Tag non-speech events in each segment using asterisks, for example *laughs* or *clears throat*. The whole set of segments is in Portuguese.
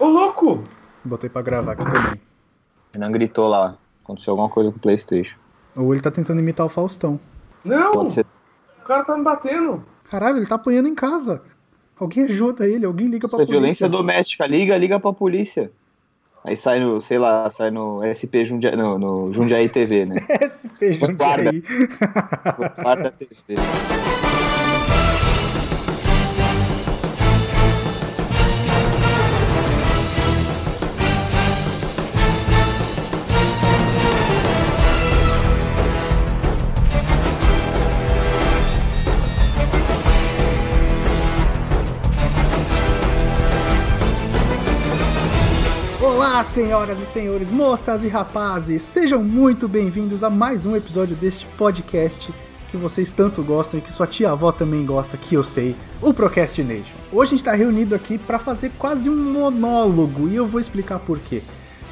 Ô, louco! Botei pra gravar aqui também. Renan gritou lá. Aconteceu alguma coisa com o Playstation. Ou ele tá tentando imitar o Faustão. Não! Ser. O cara tá me batendo. Caralho, ele tá apanhando em casa. Alguém ajuda ele, alguém liga pra Isso é polícia. violência doméstica. Liga, liga pra polícia. Aí sai no, sei lá, sai no SP Jundiaí, no, no Jundiaí TV, né? *laughs* SP Guarda. Jundiaí. Guarda TV. *laughs* Olá, senhoras e senhores, moças e rapazes, sejam muito bem-vindos a mais um episódio deste podcast que vocês tanto gostam e que sua tia-avó também gosta, que eu sei, o Procrastination. Hoje a gente está reunido aqui para fazer quase um monólogo e eu vou explicar por quê.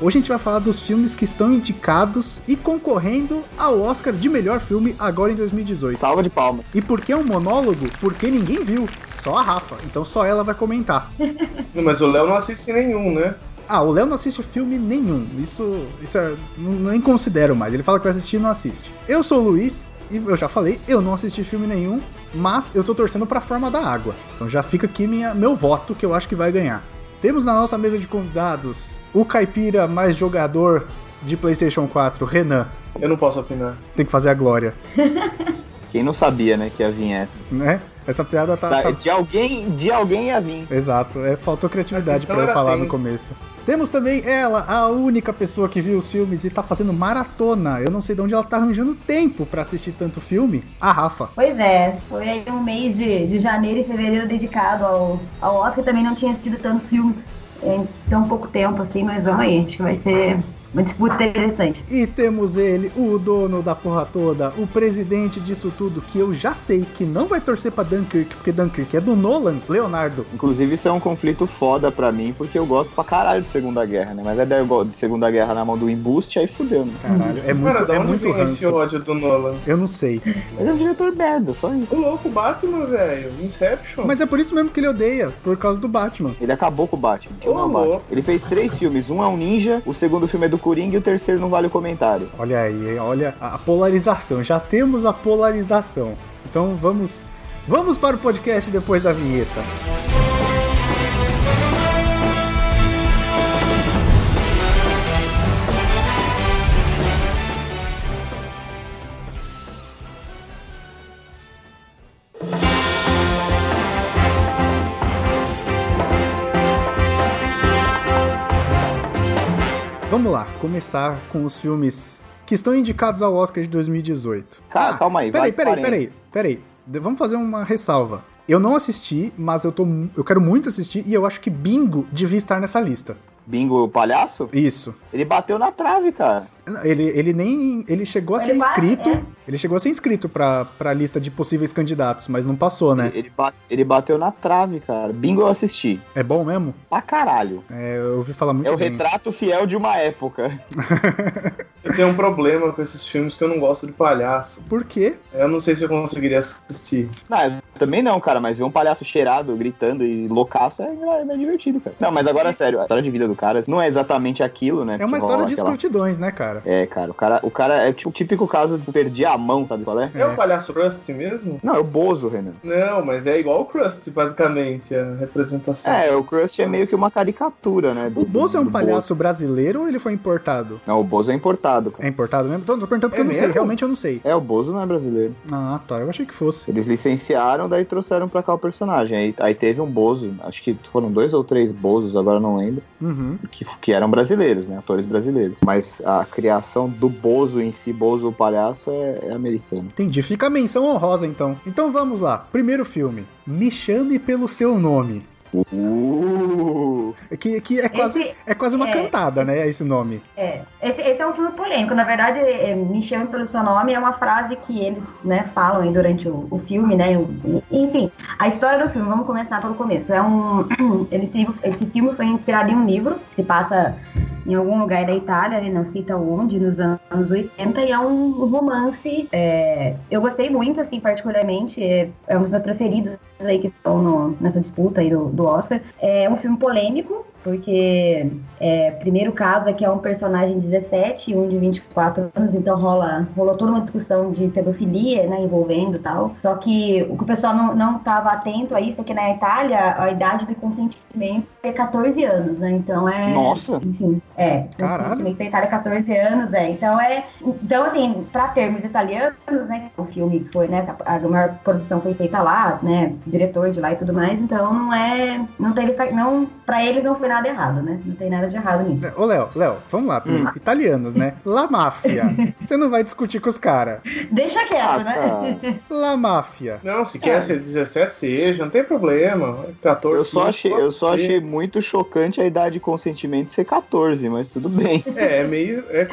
Hoje a gente vai falar dos filmes que estão indicados e concorrendo ao Oscar de melhor filme agora em 2018. Salva de palmas. E por que um monólogo? Porque ninguém viu, só a Rafa, então só ela vai comentar. *laughs* Não, mas o Léo não assiste nenhum, né? Ah, o Léo não assiste filme nenhum. Isso, isso é, nem considero mais. Ele fala que vai assistir e não assiste. Eu sou o Luiz e eu já falei, eu não assisti filme nenhum, mas eu tô torcendo pra Forma da Água. Então já fica aqui minha, meu voto que eu acho que vai ganhar. Temos na nossa mesa de convidados o caipira mais jogador de PlayStation 4, Renan. Eu não posso opinar. Tem que fazer a glória, *laughs* Quem não sabia, né, que ia vir essa? né? Essa piada tá- Da- tá De alguém, de alguém ia vir. Exato, é, faltou criatividade A questão pra eu falar tempo. no começo. Temos também ela, a única pessoa que viu os filmes e tá fazendo maratona. Eu não sei de onde ela tá arranjando tempo pra assistir tanto filme. A Rafa. Pois é, foi aí um mês de, de janeiro e fevereiro dedicado ao, ao Oscar. Também não tinha assistido tantos filmes em tão pouco tempo assim, mas vamos aí, acho que vai ser uma disputa interessante. E temos ele, o dono da porra toda, o presidente disso tudo, que eu já sei que não vai torcer pra Dunkirk, porque Dunkirk é do Nolan, Leonardo. Inclusive, isso é um conflito foda pra mim, porque eu gosto pra caralho de Segunda Guerra, né? Mas é daí eu gosto de Segunda Guerra na mão do embuste, aí fudeu, né? Caralho, é cara, muito, da é muito vem esse ranço. ódio do Nolan? Eu não sei. Ele é um diretor merda, só isso. O louco, Batman, velho. Inception. Mas é por isso mesmo que ele odeia, por causa do Batman. Ele acabou com o Batman. Ô, Não, Batman. louco. Ele fez três filmes. Um é um ninja, o segundo filme é do Coringa e o terceiro não vale o comentário. Olha aí, olha a a polarização. Já temos a polarização. Então vamos, vamos para o podcast depois da vinheta. Vamos lá, começar com os filmes que estão indicados ao Oscar de 2018. Ca- calma aí, Peraí, vai peraí, peraí, peraí. De- Vamos fazer uma ressalva. Eu não assisti, mas eu, tô, eu quero muito assistir e eu acho que Bingo devia estar nessa lista. Bingo o palhaço? Isso. Ele bateu na trave, cara. Ele, ele nem. Ele chegou a Ele ser inscrito. é. Ele chegou a ser inscrito pra, pra lista de possíveis candidatos, mas não passou, né? Ele, ele bateu na trave, cara. Bingo eu assisti. É bom mesmo? Pra caralho. É, eu ouvi falar muito É o bem. retrato fiel de uma época. *laughs* Eu tenho um problema com esses filmes que eu não gosto de palhaço. Por quê? Eu não sei se eu conseguiria assistir. Não, eu também não, cara, mas ver um palhaço cheirado, gritando e loucaço é, é divertido, cara. Não, mas agora, sério, a história de vida do cara não é exatamente aquilo, né? É uma história de aquela- escrutidões, né, cara? É, cara, o cara, o cara é tipo o típico caso de perder a mão, sabe qual é? É, o palhaço Krusty mesmo? Não, é o Bozo, Renan. Não, mas é igual o Krusty, basicamente, a representação. É, o Krusty é meio que uma caricatura, né? do- O Bozo é um palhaço brasileiro ou ele foi importado? Não, o Bozo é importado, cara. É importado mesmo? Tô, tô perguntando porque É eu não sei, mesmo? realmente eu não sei. É, o Bozo não é brasileiro. Ah, tá, eu achei que fosse. Eles licenciaram, daí trouxeram pra cá o personagem. Aí, aí teve um Bozo, acho que foram dois ou três Bozos, agora eu não lembro, Uhum. que, que eram brasileiros, né? Atores brasileiros. Mas a criação do Bozo em si, Bozo o palhaço, é, é americano. Entendi. Fica a menção honrosa, então. Então vamos lá. Primeiro filme. Me chame pelo seu nome. Uh! Que, que é, quase, Esse- é quase uma é. cantada, né? Esse nome. É, esse, esse é um filme polêmico. Na verdade, é, Me Chame Pelo Seu Nome é uma frase que eles né, falam aí durante o, o filme, né? o- enfim, a história do filme, vamos começar pelo começo. É um, *clears throat* esse, esse filme foi inspirado em um livro que se passa em algum lugar da Itália, ele não cita onde, nos anos 80, e é um romance. é, eu gostei muito, assim, particularmente, é, é um dos meus preferidos aí que estão no- nessa disputa aí do, do Oscar. É um filme polêmico, porque é, primeiro caso é que é um personagem de 17 e um de 24 anos, então rola, rolou toda uma discussão de pedofilia, né, envolvendo tal. Só que o que o pessoal não, não tava atento a isso é que na Itália a idade de consentimento é 14 anos, né? Então é. Nossa! Enfim, é. Caralho. Consentimento da Itália é 14 anos, é. Então é. Então, assim, pra termos italianos, né? O filme que foi, né? A maior produção foi feita lá, né? Diretor de lá e tudo mais, então não é. Não teve. Não, pra eles não foi nada errado, né? Não tem nada de errado nisso. Ô, Léo, Léo, vamos lá, Hum. italianos, né? La Máfia. *laughs* Você não vai discutir com os caras. Deixa quieto, Ah, né? cara. La Máfia. Não, se quer ser 17, seja, não tem problema. 14, Eu só 15, achei, eu só achei muito chocante a idade de consentimento ser 14, mas tudo bem. É, é meio, é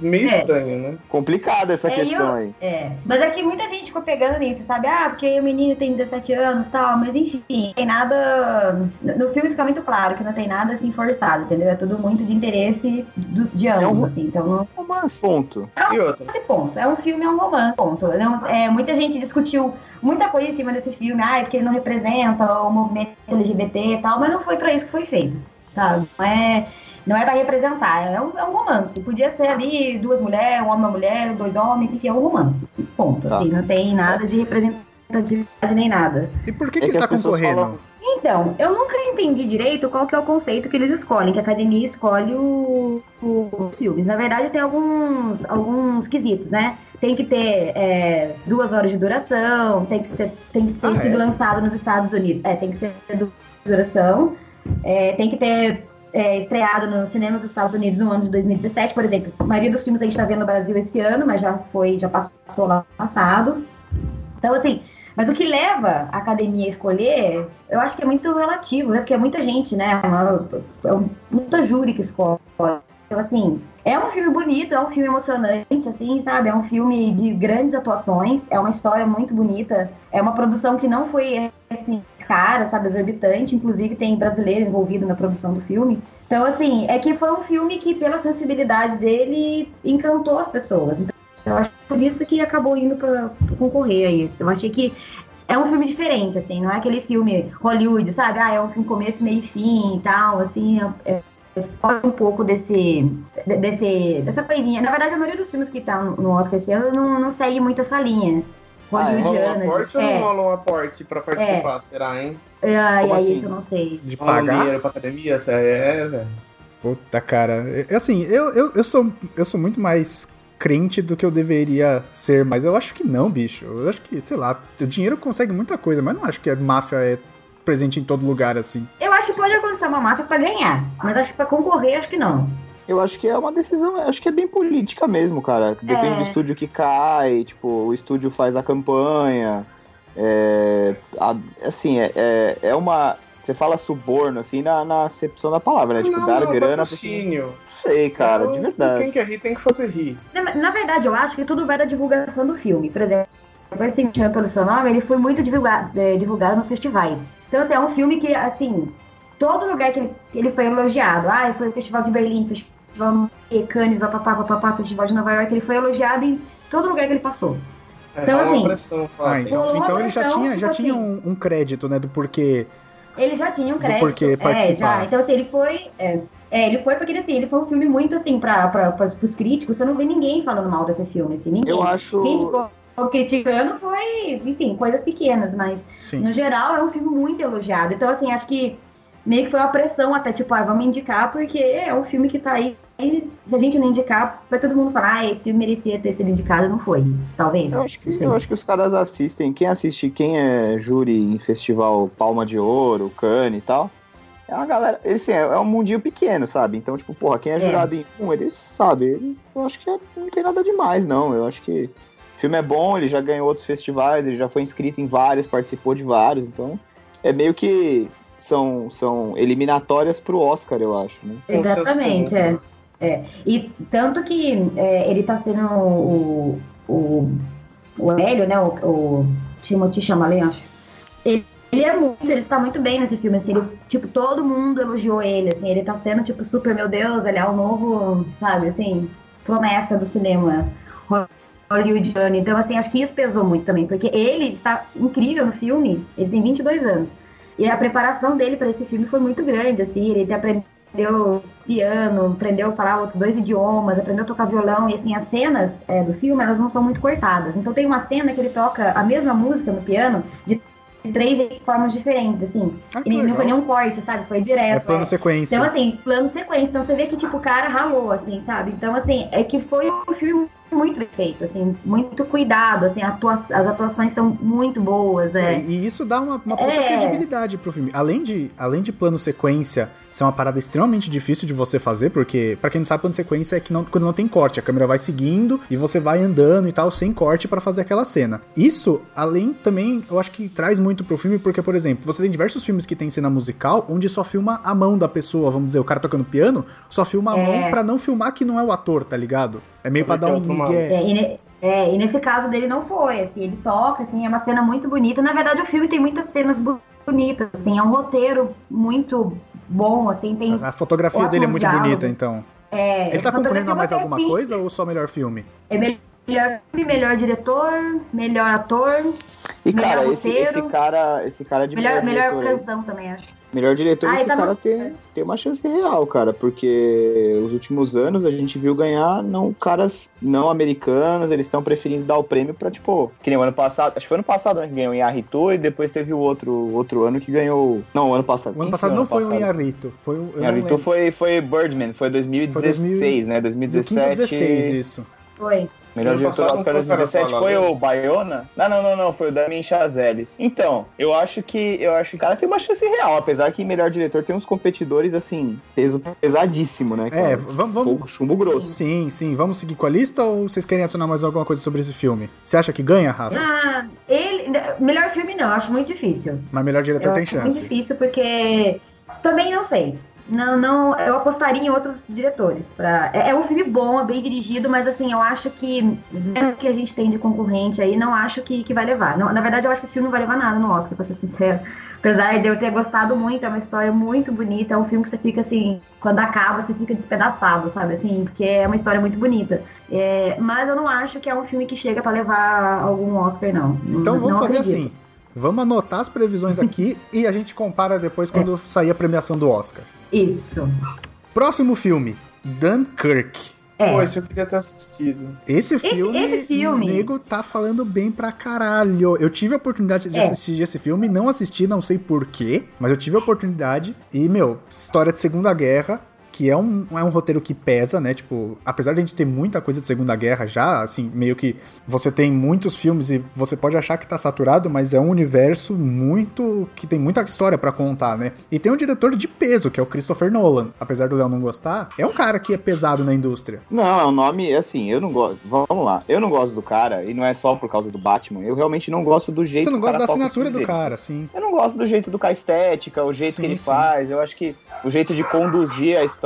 meio É. estranho, né? Complicada essa É, questão eu- aí. É, mas é que muita gente ficou pegando nisso, sabe? Ah, porque o menino tem 17 anos e tal, mas enfim, não tem nada. No filme fica muito claro que não tem nada assim forçado, entendeu? É tudo muito de interesse do- de ambos, um- assim. Então não. Romance, ponto. E outra, Esse ponto. É um filme, é um romance, ponto. Não, é, muita gente discutiu muita coisa em cima desse filme, ah, é porque ele não representa o movimento LGBT e tal, mas não foi pra isso que foi feito, tá? Não é, não é pra representar, é um, é um romance. Podia ser ali duas mulheres, um homem e uma mulher, dois homens, enfim, é um romance, ponto. Tá. Assim, não tem nada de representatividade nem nada. E por que, É que que ele tá concorrendo? falam- Então, eu nunca entendi direito qual que é o conceito que eles escolhem, que a academia escolhe o- o- os filmes. Na verdade, tem alguns, alguns quesitos, né? Tem que ter é, duas horas de duração, tem que ter, tem que ter Ah, sido é? lançado nos Estados Unidos. É, tem que ser de duração. É, tem que ter é, estreado no cinema dos Estados Unidos no ano de 2017, por exemplo. A maioria dos filmes a gente tá vendo no Brasil esse ano, mas já foi, já passou lá no passado. Então, assim, mas o que leva a academia a escolher, eu acho que é muito relativo, né? Porque é muita gente, né? Uma, é um- muita júri que escolhe. Então, assim, é um filme bonito, é um filme emocionante, assim, sabe? É um filme de grandes atuações, é uma história muito bonita, é uma produção que não foi, assim, cara, sabe? Exorbitante, inclusive tem brasileiro envolvido na produção do filme. Então, assim, é que foi um filme que, pela sensibilidade dele, encantou as pessoas. Então, eu acho que por isso que acabou indo pra, pra concorrer aí. Eu achei que é um filme diferente, assim, não é aquele filme Hollywood, sabe? Ah, é um filme começo, meio e fim e tal, assim, é, é, fora um pouco desse, de- desse, dessa coisinha. Na verdade, a maioria dos filmes que tá no Oscar esse ano não, não segue muito essa linha Ah, é? rola um hollywoodiana. aporte ou é, não rola um aporte pra participar? Será, hein? é, ai, Como ai, assim? isso eu não sei. De pagar? dinheiro pra academia? É, velho. Puta, cara. É, Assim, eu, eu, eu, sou, eu sou muito mais crente do que eu deveria ser, mas eu acho que não, bicho. Eu acho que, sei lá, o dinheiro consegue muita coisa, mas não acho que a máfia é presente em todo lugar assim. Eu acho que pode acontecer uma máfia pra ganhar, mas acho que pra concorrer, acho que não. Eu acho que é uma decisão, eu acho que é bem política mesmo, cara. Depende É. do estúdio que cai, tipo, o estúdio faz a campanha. É, a- assim, é, é, é uma. Você fala suborno, assim, na, na acepção da palavra, né? Tipo, não, dar não, grana pra patrocínio. Não sei, cara, de Então, verdade. Quem quer rir tem que fazer rir. Na, verdade, eu acho que tudo vai da divulgação do filme. Por exemplo, esse Me Chama Pelo Seu Nome, ele foi muito divulgado, é, divulgado nos festivais. Então, assim, é um filme que, assim, todo lugar que ele, que ele foi elogiado. Ah, foi o Festival de Berlim, Festival de Cannes, papapá, papapá, Festival de Nova York, ele foi elogiado em todo lugar que ele passou. É, Então, uma assim, pressão, Ah, então, então ele já tinha, já tipo tinha assim. um, um crédito, né, do porquê. Ele já tinha um Do crédito. porquê é, participar. já. Então, assim, ele foi. É, é, ele foi porque assim, ele foi um filme muito assim, pra, pra, pra, pros críticos, você não vê ninguém falando mal desse filme, assim, ninguém. Eu acho. Quem ficou criticando foi, enfim, coisas pequenas, mas Sim. no geral é um filme muito elogiado. Então, assim, acho que meio que foi uma pressão até, tipo, ah, vamos indicar, porque é um filme que tá aí. e se a gente não indicar, vai todo mundo falar, ah, esse filme merecia ter sido indicado, não foi. Talvez. Eu acho, que, eu acho que os caras assistem. Quem assiste, quem é júri em festival Palma de Ouro, Cannes e tal, é uma galera. Eles, assim, é, é um mundinho pequeno, sabe? Então, tipo, porra, quem é, É. jurado em um, eles sabem. Ele- Eu acho que é- não tem nada demais, não. Eu acho que o filme é bom, ele já ganhou outros festivais, ele já foi inscrito em vários, participou de vários, então é meio que são, são eliminatórias pro Oscar, eu acho, né? Exatamente, é. é. E tanto que é, ele tá sendo o, o, o Hélio, né? O, o Timothy Chalamet, acho. Ele, ele é muito, ele está muito bem nesse filme, assim, ele, tipo, todo mundo elogiou ele, assim, ele tá sendo, tipo, super, meu Deus, ele é o novo, sabe, assim, promessa do cinema hollywoodiano. Então, assim, acho que isso pesou muito também, porque ele está incrível no filme, ele tem 22 anos. E a preparação dele para esse filme foi muito grande, assim, ele aprendeu piano, aprendeu a falar outros dois idiomas, aprendeu a tocar violão, e assim, as cenas é, do filme, elas não são muito cortadas. Então tem uma cena que ele toca a mesma música no piano de três formas diferentes, assim. Ah, e não foi nenhum corte, sabe? Foi direto. É plano é. sequência. Então, assim, plano sequência. Então você vê que, tipo, o cara ralou, assim, sabe? Então, assim, é que foi um filme muito bem feito, assim, muito cuidado, assim, atua as atuações são muito boas, É, é. e isso dá uma, uma puta É. credibilidade pro filme. Além de, além de plano sequência ser uma parada extremamente difícil de você fazer, porque, pra quem não sabe, plano sequência é que não, quando não tem corte, a câmera vai seguindo e você vai andando e tal, sem corte pra fazer aquela cena. Isso, além também, eu acho que traz muito pro filme, porque, por exemplo, você tem diversos filmes que tem cena musical onde só filma a mão da pessoa, vamos dizer, o cara tocando piano, só filma a É. mão pra não filmar que não é o ator, tá ligado? É meio pra dar um que é. É, e, ne- é, e nesse caso dele não foi, assim, ele toca, assim, é uma cena muito bonita. Na verdade, o filme tem muitas cenas bonitas, assim, é um roteiro muito bom, assim, tem... A fotografia dele é muito Ótimos bonita, diálogos. então. É, Ele tá concorrendo a mais fotografia alguma assim, coisa ou só melhor filme? É melhor filme, melhor diretor, melhor ator, E, Melhor cara, esse, roteiro. esse cara, esse cara de melhor, melhor diretor aí- canção também, acho. Melhor diretor, Ah, esse tá cara no- tem, tem uma chance real, cara, porque os últimos anos a gente viu ganhar não caras não americanos, eles estão preferindo dar o prêmio pra, tipo, que nem o ano passado, acho que foi ano passado né, que ganhou em Arritu e depois teve o outro, outro ano que ganhou. Não, o ano passado. O ano passado não foi o ano. Foi o. eu não Inharritu lembro. foi, foi Birdman, foi 2016, né? 2017. 15 ou 16, isso. Foi. Melhor diretor passado Oscar o 2017 cara foi o Bayona? Não, não, não, não, foi o Damien Chazelle. Então, eu acho que eu acho que o cara tem uma chance real, apesar que melhor diretor tem uns competidores assim, peso pesadíssimo, né? É, vamos- vamos- Fogo, chumbo grosso. Sim, sim. Vamos seguir com a lista ou vocês querem adicionar mais alguma coisa sobre esse filme? Você acha que ganha, Rafa? Ah, ele. Melhor filme não, acho muito difícil. Mas melhor diretor eu tem acho muito chance. difícil porque também não sei. Não, não, eu apostaria em outros diretores. Pra... É, é um filme bom, é bem dirigido, mas assim, eu acho que, vendo o que a gente tem de concorrente aí, não acho que, que vai levar. Não, na verdade, eu acho que esse filme não vai levar nada no Oscar, pra ser sincero. Apesar de eu ter gostado muito, é uma história muito bonita, é um filme que você fica assim, quando acaba, você fica despedaçado, sabe? Assim, porque é uma história muito bonita. É, mas eu não acho que é um filme que chega pra levar algum Oscar, não. Então vamos Não fazer acredito. assim. Vamos anotar as previsões aqui *laughs* e a gente compara depois quando sair a premiação do Oscar. Isso. Próximo filme: Dunkirk. É. Pô, esse eu queria ter assistido. Esse filme, esse filme- o nego tá falando bem pra caralho. Eu tive a oportunidade de É. assistir esse filme, não assisti, não sei porquê, mas eu tive a oportunidade. E, meu, história de Segunda Guerra, que é um, é um roteiro que pesa, né? Tipo, apesar de a gente ter muita coisa de Segunda Guerra já, assim, meio que você tem muitos filmes e você pode achar que tá saturado, mas é um universo muito. que tem muita história pra contar, né? E tem um diretor de peso, que é o Christopher Nolan. Apesar do Léo não gostar, é um cara que é pesado na indústria. Não, é um nome, assim, eu não gosto. Vamos lá. Eu não gosto do cara, e não é só por causa do Batman. Eu realmente não gosto do jeito Você não gosta da assinatura do dele. cara, assim. Eu não gosto do jeito do cara estética, o jeito Sim, que ele sim. faz. Eu acho que o jeito de conduzir a história,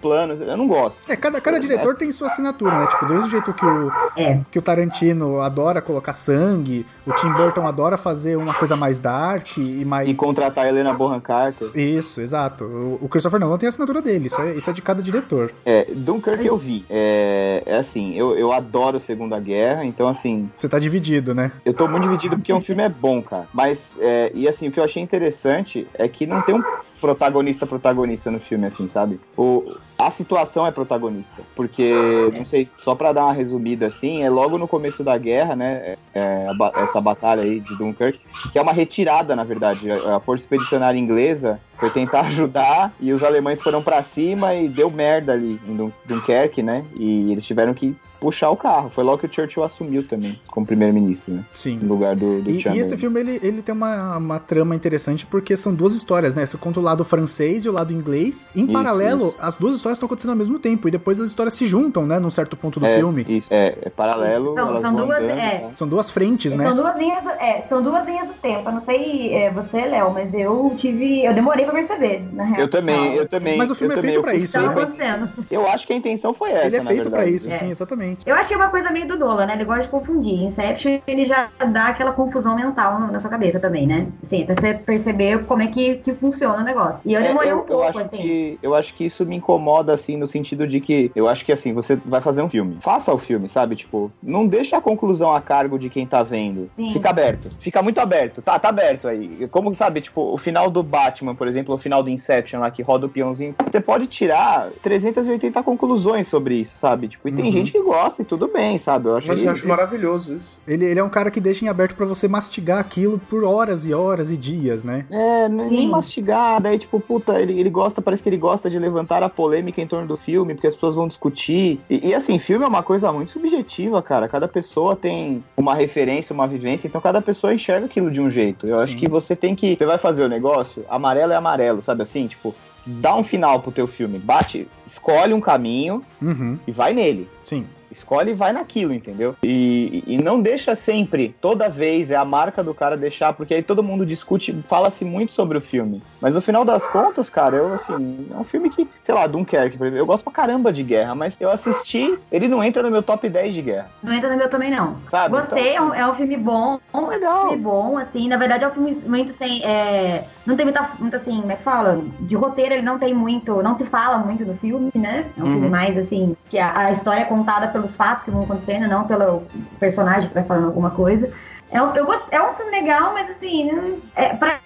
planos, eu não gosto. É, cada, cada diretor tem sua assinatura, né? Tipo, do mesmo jeito que o, É. que o Tarantino adora colocar sangue, o Tim Burton adora fazer uma coisa mais dark e mais. E contratar a Helena Bonham Carter. Isso, exato. O, o Christopher Nolan tem a assinatura dele, isso é, isso é de cada diretor. É, Dunkirk eu vi. É, é assim, eu, eu adoro Segunda Guerra, então assim, Você tá dividido, né? eu tô muito dividido porque o filme é bom, cara. Mas, é, e assim, o que eu achei interessante é que não tem um protagonista protagonista no filme, assim, sabe? O, a situação é protagonista. Porque, não sei, só pra dar uma resumida assim, é logo no começo da guerra, né? é, essa batalha aí de Dunkirk, que é uma retirada, na verdade. A, Força Expedicionária Inglesa foi tentar *laughs* ajudar e os alemães foram pra cima e deu merda ali em Dun- Dunkerque, né? E eles tiveram que puxar o carro. Foi logo que o Churchill assumiu também como primeiro-ministro, né? Sim. No lugar do, do E, e esse filme, ele, ele tem uma, uma trama interessante porque são duas histórias, né? Você conta o lado francês e o lado inglês. Em Isso, paralelo, isso. as duas histórias estão acontecendo ao mesmo tempo. E depois as histórias se juntam, né? Num certo ponto do é, filme. Isso, é, é paralelo. São- elas são duas, andando, é. né? São duas frentes, né? São duas linhas, do- é, são duas linhas do tempo. Eu não sei é, você, Léo, mas eu tive. Eu demorei pra perceber, na real. Eu também, eu também. Mas o filme é feito pra isso, né? Eu acho que a intenção foi essa, Ele é na feito pra isso, É. sim, exatamente. Eu achei uma coisa meio do Nolan, né? Ele gosta de confundir. Inception, ele já dá aquela confusão mental na sua cabeça também, né? Assim, até você perceber como é que, que funciona o negócio. E eu É, demorei eu, um eu pouco, acho assim. que eu acho que isso me incomoda assim no sentido de que eu acho que assim você vai fazer um filme faça o filme sabe tipo não deixa a conclusão a cargo de quem tá vendo Sim. fica aberto fica muito aberto tá tá aberto aí como sabe tipo o final do Batman por exemplo exemplo, o final do Inception lá, que roda o peãozinho, você pode tirar 380 conclusões sobre isso, sabe? Tipo, e tem Uhum. gente que gosta e tudo bem, sabe? Eu acho Mas que eu acho maravilhoso isso. Ele, ele é um cara que deixa em aberto pra você mastigar aquilo por horas e horas e dias, né? É, nem Sim. mastigar, daí tipo, puta, ele, ele gosta, parece que ele gosta de levantar a polêmica em torno do filme, porque as pessoas vão discutir. E, e, assim, filme é uma coisa muito subjetiva, cara. Cada pessoa tem uma referência, uma vivência, então cada pessoa enxerga aquilo de um jeito. Eu acho Sim. que você tem que. Você vai fazer o negócio, amarelo é amarelo, sabe assim? Tipo, dá um final pro teu filme, bate, escolhe um caminho Uhum, e vai nele. sim. Escolhe e vai naquilo, entendeu? E, e não deixa sempre, toda vez, é a marca do cara deixar, porque aí todo mundo discute, fala-se muito sobre o filme. Mas no final das contas, cara, eu, assim, é um filme que, sei lá, Dunkerque, por exemplo, eu gosto pra caramba de guerra, mas eu assisti, ele não entra no meu top 10 de guerra, Não entra no meu também, não. sabe? Gostei, é, Então, um, é um filme bom. É um Legal. filme bom, assim. Na verdade, é um filme muito sem. é, não tem muita, muito assim, como é que fala? De roteiro, ele não tem muito. Não se fala muito no filme, né? É um Uhum. filme mais assim. Que a, a história é contada pelos fatos que vão acontecendo, não pelo personagem que vai falando alguma coisa. É um, eu gost, é um filme legal, mas assim, é, pra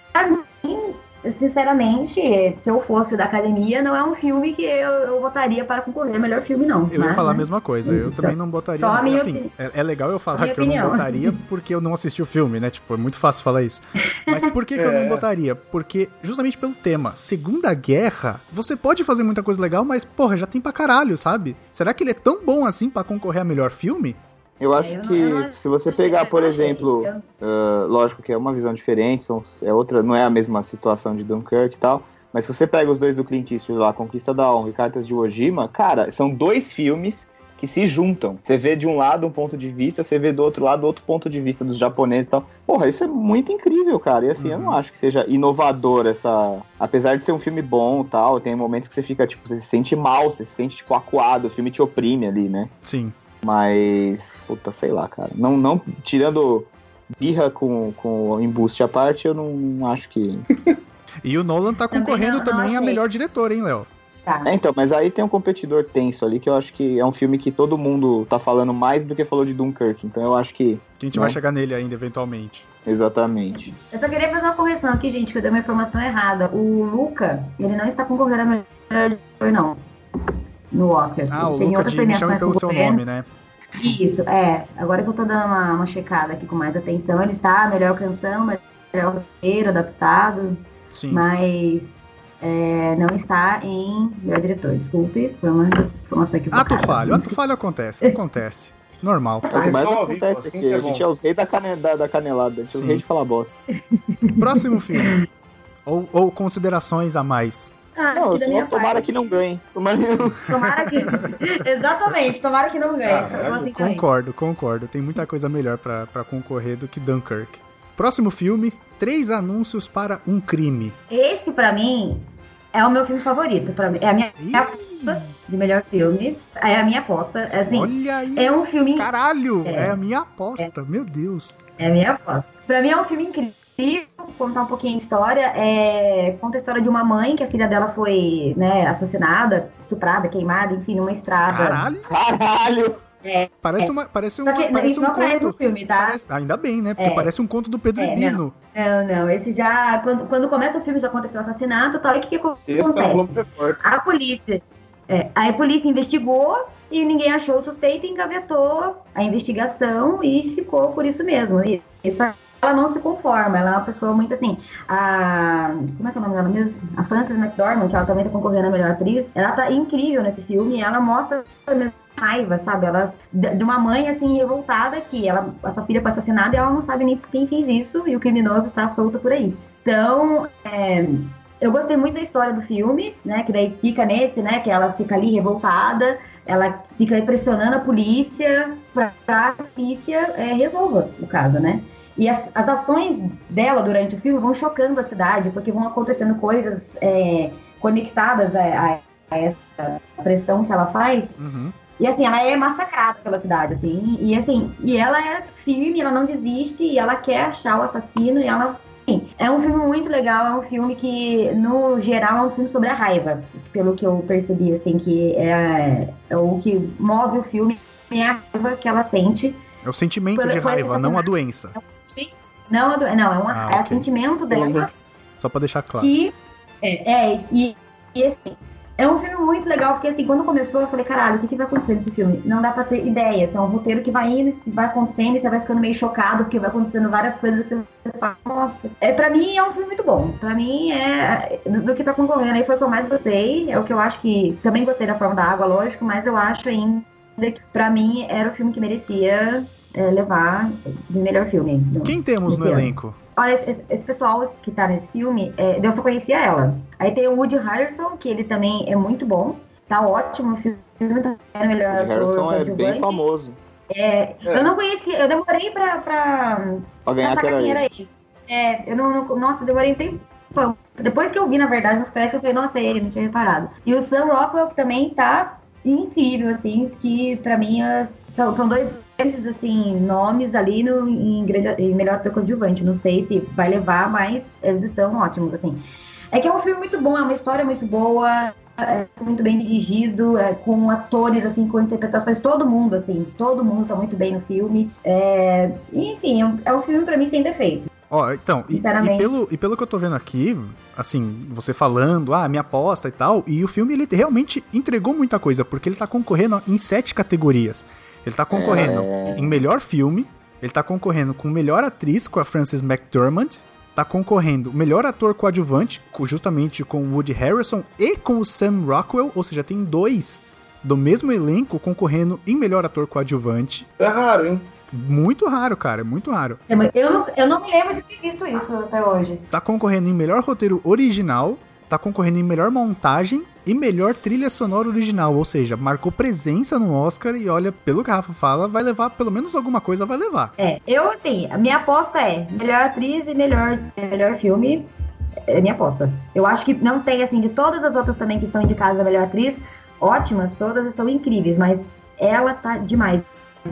mim, sinceramente, se eu fosse da academia, não é um filme que eu, eu votaria para concorrer a melhor filme, não. Eu ia Mas, falar a né? mesma coisa. Eu também não botaria. só a não. minha assim, opini- é, é legal eu falar que eu não opinião. botaria *laughs* porque eu não assisti o filme, né? Tipo, é muito fácil falar isso. Mas por que, que eu não É. botaria? Porque, justamente pelo tema, Segunda Guerra, você pode fazer muita coisa legal, mas, porra, já tem pra caralho, sabe? Será que ele é tão bom assim pra concorrer a melhor filme? Eu acho É, eu não- que eu não- se você pegar, por eu exemplo, Eu- Uh, lógico que é uma visão diferente, são, é outra, não é a mesma situação de Dunkirk e tal. Mas se você pega os dois do Clint Eastwood lá, Conquista da Honra e Cartas de Ojima, cara, são dois filmes que se juntam. Você vê de um lado um ponto de vista, você vê do outro lado outro ponto de vista dos japoneses e tal. Porra, isso é muito incrível, cara. E assim, eu Uhum. não acho que seja inovador essa. Apesar de ser um filme bom e tal, tem momentos que você fica, tipo, você se sente mal, você se sente, tipo, acuado, o filme te oprime ali, né? Sim. Mas, puta, sei lá, cara. Não, não tirando birra com, com o embuste à parte, eu não, não acho que. *laughs* E o Nolan tá Também concorrendo não- não também a achei. melhor diretor, hein, Léo? Tá. É, então, mas aí tem um competidor tenso ali que eu acho que é um filme que todo mundo tá falando mais do que falou de Dunkirk. Então eu acho que. Que a gente Não. vai chegar nele ainda, eventualmente. Exatamente. Eu só queria fazer uma correção aqui, gente, que eu dei uma informação errada. O Luca, ele não está concorrendo a melhor diretor, não. No Oscar. Ah, o tem Luca outras de Me Chame premiações Pelo Seu concorrendo. Nome, né? Isso, é. Agora que eu tô dando uma, uma checada aqui com mais atenção, ele está melhor canção, melhor roteiro, adaptado, Sim. mas é, não está em melhor diretor. Desculpe, foi uma informação equivocada. Ato falho, ato falho acontece, acontece. Normal. É o que Mas mais acontece assim aqui. que é a gente é os reis da, cane- da, da canelada. A gente é os reis de falar bosta. Próximo filme. Ou, ou considerações a mais. Ah, Não, da minha tomara parte- que não ganhe. Tomara que não. *laughs* Tomara que. Exatamente, tomara que não ganhe. Eu assim. Concordo, concordo. Tem muita coisa melhor pra pra concorrer do que Dunkirk. Próximo filme: Três Anúncios para um Crime. Esse, pra mim, é o meu filme favorito. Pra mim. É a minha Ih, aposta de melhor filme. É a minha aposta. É, Assim, olha aí. é um filme. Caralho, é. É. a minha aposta. Meu Deus. É a minha aposta. Pra mim é um filme incrível. Contar um pouquinho a história. É... Conta a história de uma mãe que a filha dela foi né, assassinada, estuprada, queimada, enfim, numa estrada. Caralho. Caralho! Parece uma, parece um, que parece isso um não aparece no conto. filme, tá? Parece- ainda bem, né? Porque É. parece um conto do Pedro É, Ibino. Não, não. Esse já. Quando, quando começa o filme já aconteceu o assassinato e tal. E o que, que acontece? A polícia. É, a polícia investigou e ninguém achou o suspeito e engavetou a investigação e ficou por isso mesmo. E isso ela não se conforma, ela é uma pessoa muito assim. A. Como é que é o nome dela mesmo? A Frances McDormand, que ela também tá concorrendo a melhor atriz, ela tá incrível nesse filme e ela mostra raiva, sabe? Ela de uma mãe assim revoltada que ela a sua filha foi assassinada e ela não sabe nem quem fez isso e o criminoso está solto por aí. Então, é, eu gostei muito da história do filme, né? Que daí fica nesse, né? Que ela fica ali revoltada, ela fica pressionando a polícia pra a polícia é, resolva o caso, né? E as, as ações dela durante o filme vão chocando a cidade, porque vão acontecendo coisas é, conectadas a, a- essa pressão que ela faz. Uhum. E assim, ela é massacrada pela cidade, assim. E assim, e ela é firme, ela não desiste, e ela quer achar o assassino, e ela. É um filme muito legal, é um filme que, no geral, é um filme sobre a raiva. Pelo que eu percebi, assim, que é, é o que move o filme, é a raiva que ela sente. É o sentimento de raiva, não a doença. Não, é não é, uma, Ah, é ok. o sentimento dela Só pra deixar claro. que É, é e, e assim, é um filme muito legal, porque assim, quando começou, eu falei, caralho, o que, que vai acontecer nesse filme? Não dá pra ter ideia. Assim, é um roteiro que vai indo, vai acontecendo, e você vai ficando meio chocado, porque vai acontecendo várias coisas que você fala, nossa. É, pra mim é um filme muito bom. Pra mim é. Do, do que tá concorrendo aí foi o que eu mais gostei. É o que eu acho que. Também gostei da forma da água, lógico, mas eu acho ainda que pra mim era o filme que merecia é, levar de melhor filme. Quem temos no ano. elenco? Olha, esse, esse, pessoal que tá nesse filme, é, eu só conhecia ela. Aí tem o Woody Harrelson, que ele também é muito bom. Tá ótimo o filme, tá melhor. Woody Harrelson é bem famoso. É, é. Eu não conhecia, eu demorei pra. pra, pra ganhar pra quem era ele. É, eu não, não, Nossa, demorei um tempo. Depois que eu vi, na verdade, nos parece que eu falei, nossa, é ele, não tinha reparado. E o Sam Rockwell também tá incrível, assim, que pra mim é, são, são dois grandes assim, nomes ali no, em, em melhor ator coadjuvante. Não sei se vai levar, mas eles estão ótimos, assim. É que é um filme muito bom, é uma história muito boa, é muito bem dirigido, é, com atores, assim, com interpretações, todo mundo, assim, todo mundo tá muito bem no filme. É, enfim, é um, é um filme para mim sem defeito. Ó, oh, então, e, e, pelo, e pelo que eu tô vendo aqui, assim, você falando, ah, minha aposta e tal, e o filme ele realmente entregou muita coisa, porque ele tá concorrendo em sete categorias. Ele tá concorrendo é... em melhor filme, ele tá concorrendo com melhor atriz com a Frances McDormand, tá concorrendo melhor ator coadjuvante, justamente com o Woody Harrison e com o Sam Rockwell, ou seja, tem dois do mesmo elenco concorrendo em melhor ator coadjuvante. É raro, hein? Muito raro, cara, muito raro. Eu não, eu não me lembro de ter visto isso até hoje. Tá concorrendo em melhor roteiro original, tá concorrendo em melhor montagem e melhor trilha sonora original, ou seja, marcou presença no Oscar e olha, pelo que a Rafa fala, vai levar pelo menos alguma coisa vai levar. É, eu assim, a minha aposta é melhor atriz e melhor, melhor filme. É minha aposta. Eu acho que não tem assim de todas as outras também que estão indicadas a melhor atriz, ótimas, todas estão incríveis, mas ela tá demais.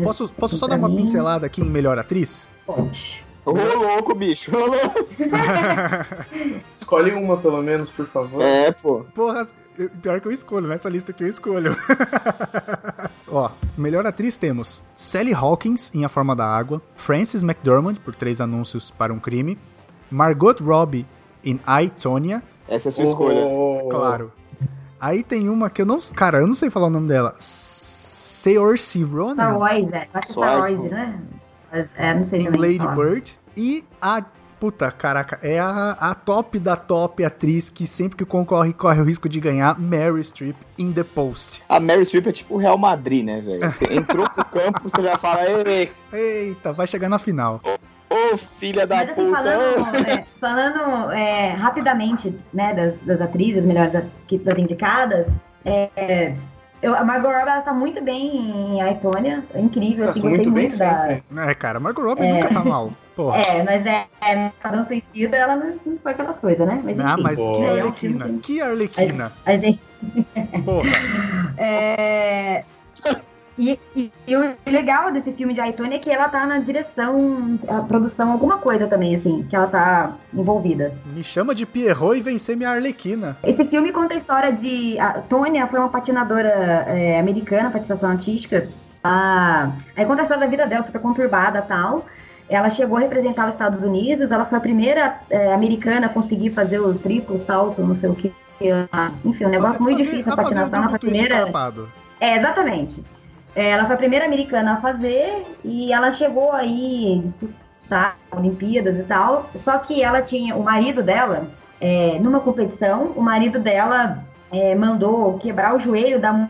Posso, posso só dar uma mim... pincelada aqui em melhor atriz? Pode. Ô, louco, bicho. Ô, louco. *laughs* Escolhe uma, pelo menos, por favor. É, pô. Porra, pior que eu escolho, nessa lista que eu escolho. *laughs* Ó, melhor atriz temos Sally Hawkins, em A Forma da Água, Frances McDormand, por Três Anúncios para um Crime, Margot Robbie, em I, Tonya. Essa é a sua oh. escolha. Claro. Aí tem uma que eu não... Cara, eu não sei falar o nome dela. Saoirse Ronan? Saoirse, é. Que Saoirse, né? Mas, é, não sei em Lady Bird. E a. Puta, caraca, é a, a top da top atriz que sempre que concorre corre o risco de ganhar Mary Streep in The Post. A Mary Streep é tipo o Real Madrid, né, velho? *laughs* entrou pro campo, você já fala, ei. Eita, vai chegar na final. Ô, oh, filha da Mas, assim, puta! Falando, é, falando é, rapidamente, né, das, das atrizes melhores das indicadas, é, eu, a Margot Robbie, ela tá muito bem em Aitonia, é incrível, assim, gostei muito, muito da... É, cara, a Margot Robbie é... nunca tá mal, *laughs* porra. É, mas é, é Cadão Suicida, ela não, não foi aquelas coisas, né? Mas, ah, mas que é Arlequina, um que Arlequina. A, a gente... Porra. *laughs* É... E, e, e, o legal desse filme de Aitone é que ela tá na direção, produção, alguma coisa também, assim, que ela tá envolvida. Me chama de Pierrot e vencer minha Arlequina. Esse filme conta a história de. A Tônia foi uma patinadora é, americana, patinação artística. A, aí conta a história da vida dela, super conturbada tal. Ela chegou a representar os Estados Unidos, ela foi a primeira é, americana a conseguir fazer o triplo salto, não sei o que. Enfim, um negócio muito difícil a patinação. Ela foi a primeira. É, exatamente. É, ela foi a primeira americana a fazer e ela chegou aí disputar Olimpíadas e tal. Só que ela tinha o marido dela é, numa competição, o marido dela é, mandou quebrar o joelho da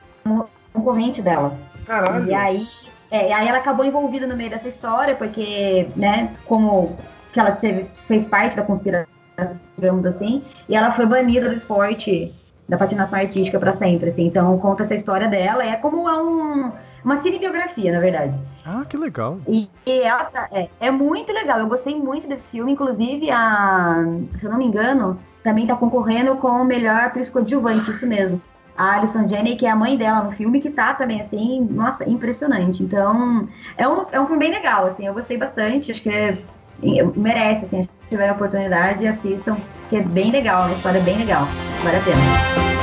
concorrente dela. Caralho. E aí, é, aí ela acabou envolvida no meio dessa história, porque, né, como que ela teve, fez parte da conspiração, digamos assim, e ela foi banida do esporte da patinação artística para sempre, assim. Então conta essa história dela, é como um uma cinebiografia, na verdade. Ah, que legal. E, e ela tá, é, é muito legal. Eu gostei muito desse filme. Inclusive, a, se eu não me engano, também tá concorrendo com o melhor atriz coadjuvante, isso mesmo. A Alison Janney, que é a mãe dela no filme, que tá também, assim, nossa, impressionante. Então, é um, é um filme bem legal, assim, eu gostei bastante. Acho que é, merece, assim, se tiver a oportunidade, assistam, que é bem legal, uma história bem legal. Vale a pena.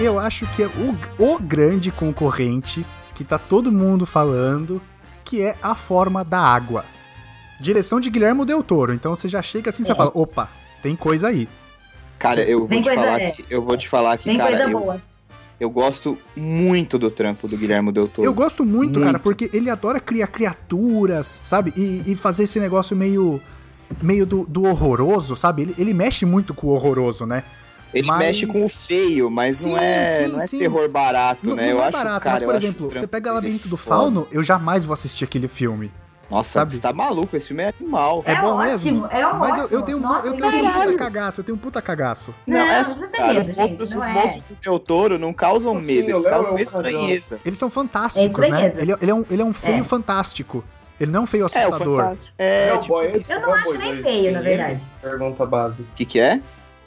Eu acho que é o, o grande concorrente que tá todo mundo falando, que é a forma da água. Direção de Guilherme Del Toro. Então você já chega assim e É. fala, opa, tem coisa aí. Cara, eu vou te falar é. que eu vou te falar que, Tem cara, coisa eu, boa. eu gosto muito do trampo do Guilherme Del Toro. Eu gosto muito, Muito. cara, porque ele adora criar criaturas, sabe? E, e fazer esse negócio meio. meio do, do horroroso, sabe? Ele, ele mexe muito com o horroroso, né? Ele Mas- mexe com o feio, mas Sim, não é, sim, não é sim. terror barato, Não, né? não eu é acho, barato, cara, mas, por exemplo, o você pega Labirinto do. Fauno, eu jamais vou assistir aquele filme. Nossa, sabe? você tá maluco, esse filme é animal. É, É bom ótimo, mesmo? é um Mas eu, eu ótimo. tenho, Nossa, eu tenho um puta cagaço, eu tenho um puta cagaço. Não, Não, é assim, você tem cara, medo, os gente, monstros, não é. monstros do Del Toro não causam Assim, medo, o eles causam é estranheza. Eles são fantásticos, É né? Ele, ele é um, ele é um feio É. fantástico. Ele não é um feio É, o assustador. fantástico. É, tipo, o esse Eu não acho nem 2 feio, tem na verdade. Pergunta base. que que é?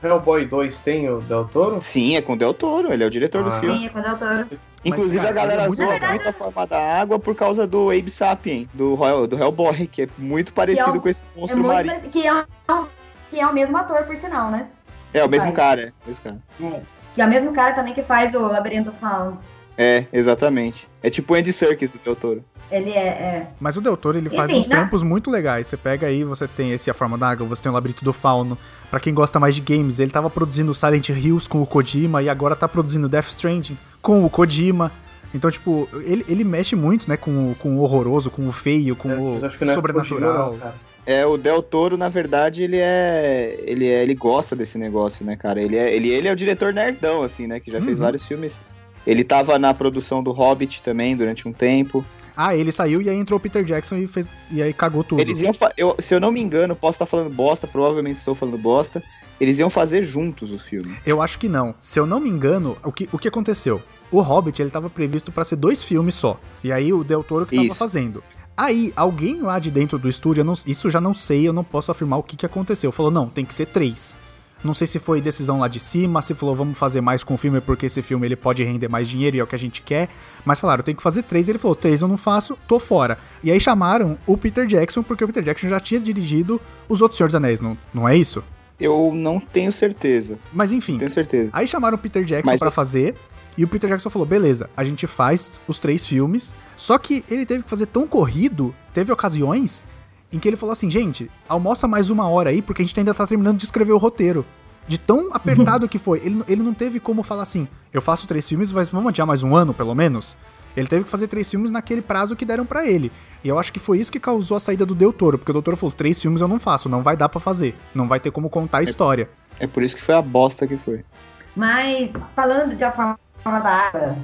Hellboy 2 tem o Del Toro? Sim, é com o Del Toro, ele é o diretor do Ah. filme. Sim, quando eu tô... Inclusive cara, a galera ele é muito zoa legal. muito a forma da água por causa do Abe Sapien, do, do Hellboy, que é muito parecido um- com esse É monstro muito, marinho. que, é, um- que é o mesmo ator, por sinal, né? É, o mesmo cara, é, o mesmo cara. É. Que é o mesmo cara também que faz o Labirinto do Fauno. É, exatamente. É tipo o Andy Serkis do Del Toro. Ele é, é. Mas o Del Toro, ele faz Enfim, uns né? trampos muito legais. Você pega aí, você tem esse A Forma da Água, você tem o Labirinto do Fauno. Pra quem gosta mais de games, ele tava produzindo Silent Hills com o Kojima e agora tá produzindo Death Stranding com o Kojima. Então, tipo, ele, ele mexe muito, né, com o, com o horroroso, com o feio, com É, o é sobrenatural. Kojima, não. É, o Del Toro, na verdade, ele é. Ele é. Ele gosta desse negócio, né, cara? Ele é, ele, ele é o diretor nerdão, assim, né? Que já fez Uhum. vários filmes. Ele tava na produção do Hobbit também durante um tempo. Ah, ele saiu e aí entrou o Peter Jackson e fez e aí cagou tudo. Eles iam. Eu, se eu não me engano, posso estar falando bosta, provavelmente estou falando bosta. Eles iam fazer juntos o filme. Eu acho que não. Se eu não me engano, o que, o que aconteceu? O Hobbit, ele tava previsto pra ser dois filmes só. E aí o Del Toro que tava Isso. fazendo. Aí, alguém lá de dentro do estúdio, não- isso já não sei, eu não posso afirmar o que, que aconteceu. Falou, não, tem que ser três. Não sei se foi decisão lá de cima, se falou, vamos fazer mais com o filme, porque esse filme ele pode render mais dinheiro e é o que a gente quer. Mas falaram, tem que fazer três. Ele falou, três eu não faço, tô fora. E aí chamaram o Peter Jackson, porque o Peter Jackson já tinha dirigido os outros Senhor dos Anéis, não, não é isso? Eu não tenho certeza. Mas enfim, Tenho certeza. Aí chamaram o Peter Jackson Mas pra eu- fazer. E o Peter Jackson falou: beleza, a gente faz os três filmes. Só que ele teve que fazer tão corrido, teve ocasiões em que ele falou assim: gente, almoça mais uma hora aí, porque a gente ainda tá terminando de escrever o roteiro. De tão *laughs* apertado que foi. Ele, ele não teve como falar assim: eu faço três filmes, mas vamos adiar mais um ano, pelo menos. Ele teve que fazer três filmes naquele prazo que deram pra ele. E eu acho que foi isso que causou a saída do Del Toro, porque o Del Toro falou: três filmes eu não faço, não vai dar pra fazer. Não vai ter como contar a história. É por isso que foi a bosta que foi. Mas, falando de A Forma da Água,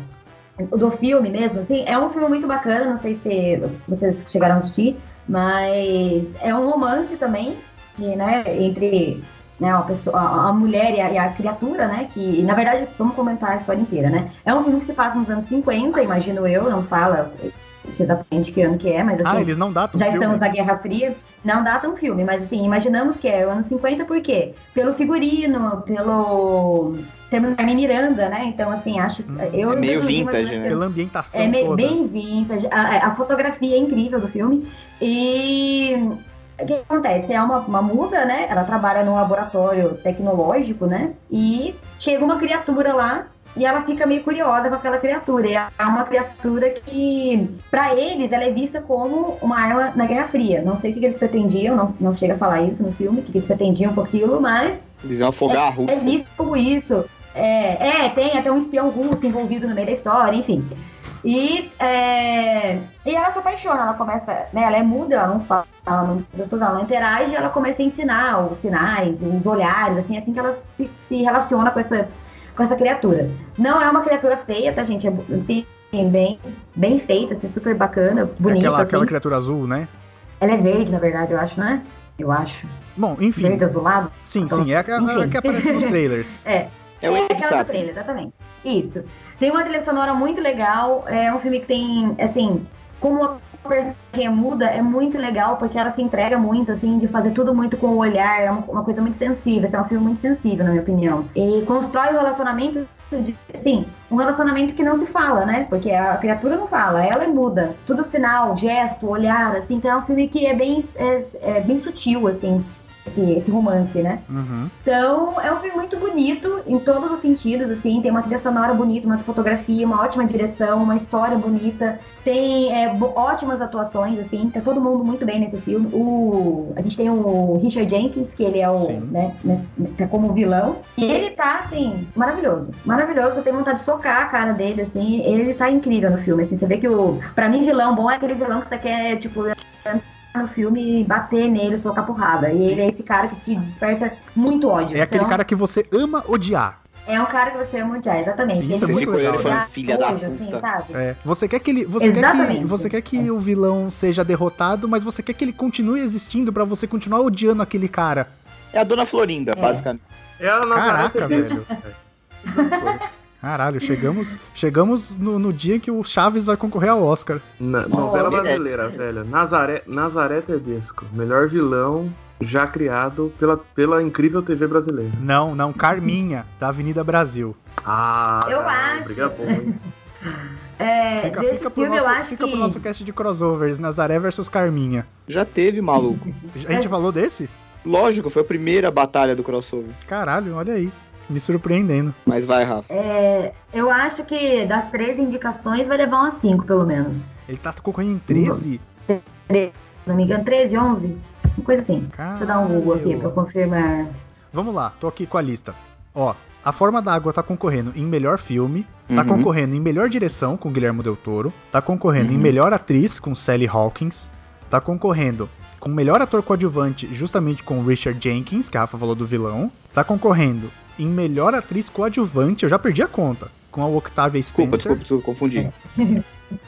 do filme mesmo, assim, é um filme muito bacana, não sei se vocês chegaram a assistir, mas é um romance também, que, né, entre né, a, pessoa, a, a mulher e a, e a criatura, né, que, na verdade, vamos comentar a história inteira, né, é um filme que se passa nos anos 50, imagino eu, não fala exatamente que ano que é, mas assim, Ah, eles não datam já filme? estamos na Guerra Fria. Não data um filme, mas assim, imaginamos que é o ano 50 por quê? Pelo figurino, pelo. Temos Carmen Miranda, né? Então, assim, acho. Hum. eu É meio vintage, né? Pela ambientação É me- toda. bem vintage. A, a fotografia é incrível do filme. E o que acontece? É uma, uma muda, né? Ela trabalha num laboratório tecnológico, né? E chega uma criatura lá e ela fica meio curiosa com aquela criatura. E é uma criatura que, pra eles, ela é vista como uma arma na Guerra Fria. Não sei o que eles pretendiam, não, não chega a falar isso no filme, o que eles pretendiam com aquilo, mas Eles iam afogar a é Rússia. visto como isso. É, é, tem até um espião russo envolvido no meio da história, enfim. E, é, e ela se apaixona, ela começa, né? Ela é muda, ela não fala não diz as pessoas, ela não interage, ela começa a ensinar os sinais, os olhares, assim, assim que ela se, se relaciona com essa, com essa criatura. Não é uma criatura feia, tá, gente? É assim, bem, bem feita, assim, super bacana, É bonita. aquela, assim. aquela criatura azul, né? Ela é verde, na verdade, eu acho, né? Eu acho. Bom, enfim. Verde azulado. Sim, sim, é a, a- a que aparece nos *laughs* trailers. É, É o é aquela do trailer, exatamente. Isso. Tem uma trilha sonora muito legal. É um filme que tem, assim, como a personagem é muda, é muito legal, porque ela se entrega muito, assim, de fazer tudo muito com o olhar. É uma, uma coisa muito sensível. Esse é um filme muito sensível, na minha opinião. E constrói o relacionamento. Assim, um relacionamento que não se fala, né? Porque a criatura não fala, ela é muda. Tudo sinal, gesto, olhar, assim. Então é um filme que é bem, é, é bem sutil, assim. Esse, esse romance, né? Uhum. Então, é um filme muito bonito em todos os sentidos, assim, tem uma trilha sonora bonita, uma fotografia, uma ótima direção, uma história bonita, tem é, ótimas atuações, assim, tá todo mundo muito bem nesse filme. O, a gente tem o Richard Jenkins, que ele é o, Sim. né, tá como vilão, e ele tá, assim, maravilhoso, maravilhoso, você tem vontade de socar a cara dele, assim, ele tá incrível no filme, assim, você vê que o, pra mim, vilão bom é aquele vilão que você quer, tipo, no filme e bater nele, socar porrada. E ele é esse cara que te desperta muito ódio. É aquele Então, cara que você ama odiar. É um cara que você ama odiar, exatamente. Isso é Ele muito Você ficou legal, ele filha da nojo, assim, puta. sabe? É, você quer que ele, você quer que, Exatamente. você quer que o vilão seja derrotado, mas você quer que ele continue existindo pra você continuar odiando aquele cara. É a Dona Florinda, É. basicamente. É a Caraca, *laughs* Tedesco. *laughs* Caralho, chegamos, chegamos no, no dia que o Chaves vai concorrer ao Oscar. Na- novela brasileira, velho. Nazaré, Nazaré Tedesco. Melhor vilão já criado pela, pela incrível TV brasileira. Não, não, Carminha, da Avenida Brasil. Ah, Eu cara, acho. Hein? *laughs* É, Fica, fica, pro, nosso, fica que... pro nosso cast de crossovers, Nazaré versus Carminha. Já teve, maluco. A gente É. falou desse? Lógico, foi a primeira batalha do crossover. Caralho, olha aí. Me surpreendendo. Mas vai, Rafa. É, eu acho que das três indicações vai levar umas cinco, pelo menos. Ele tá concorrendo em 13? Se não me engano, 13, 11? Uma coisa assim. Deixa Caralho. eu dar um Google aqui pra confirmar. Vamos lá, tô aqui com a lista. Ó, A Forma da Água tá concorrendo em melhor filme, tá Uhum. concorrendo em melhor direção com Guilherme Del Toro, tá concorrendo em Uhum. melhor atriz com Sally Hawkins, tá concorrendo com melhor ator coadjuvante justamente com Richard Jenkins, que a Rafa falou do vilão, tá concorrendo em melhor atriz coadjuvante, eu já perdi a conta, com a Octavia Desculpa, Spencer. desculpa, desculpa, confundi. *laughs*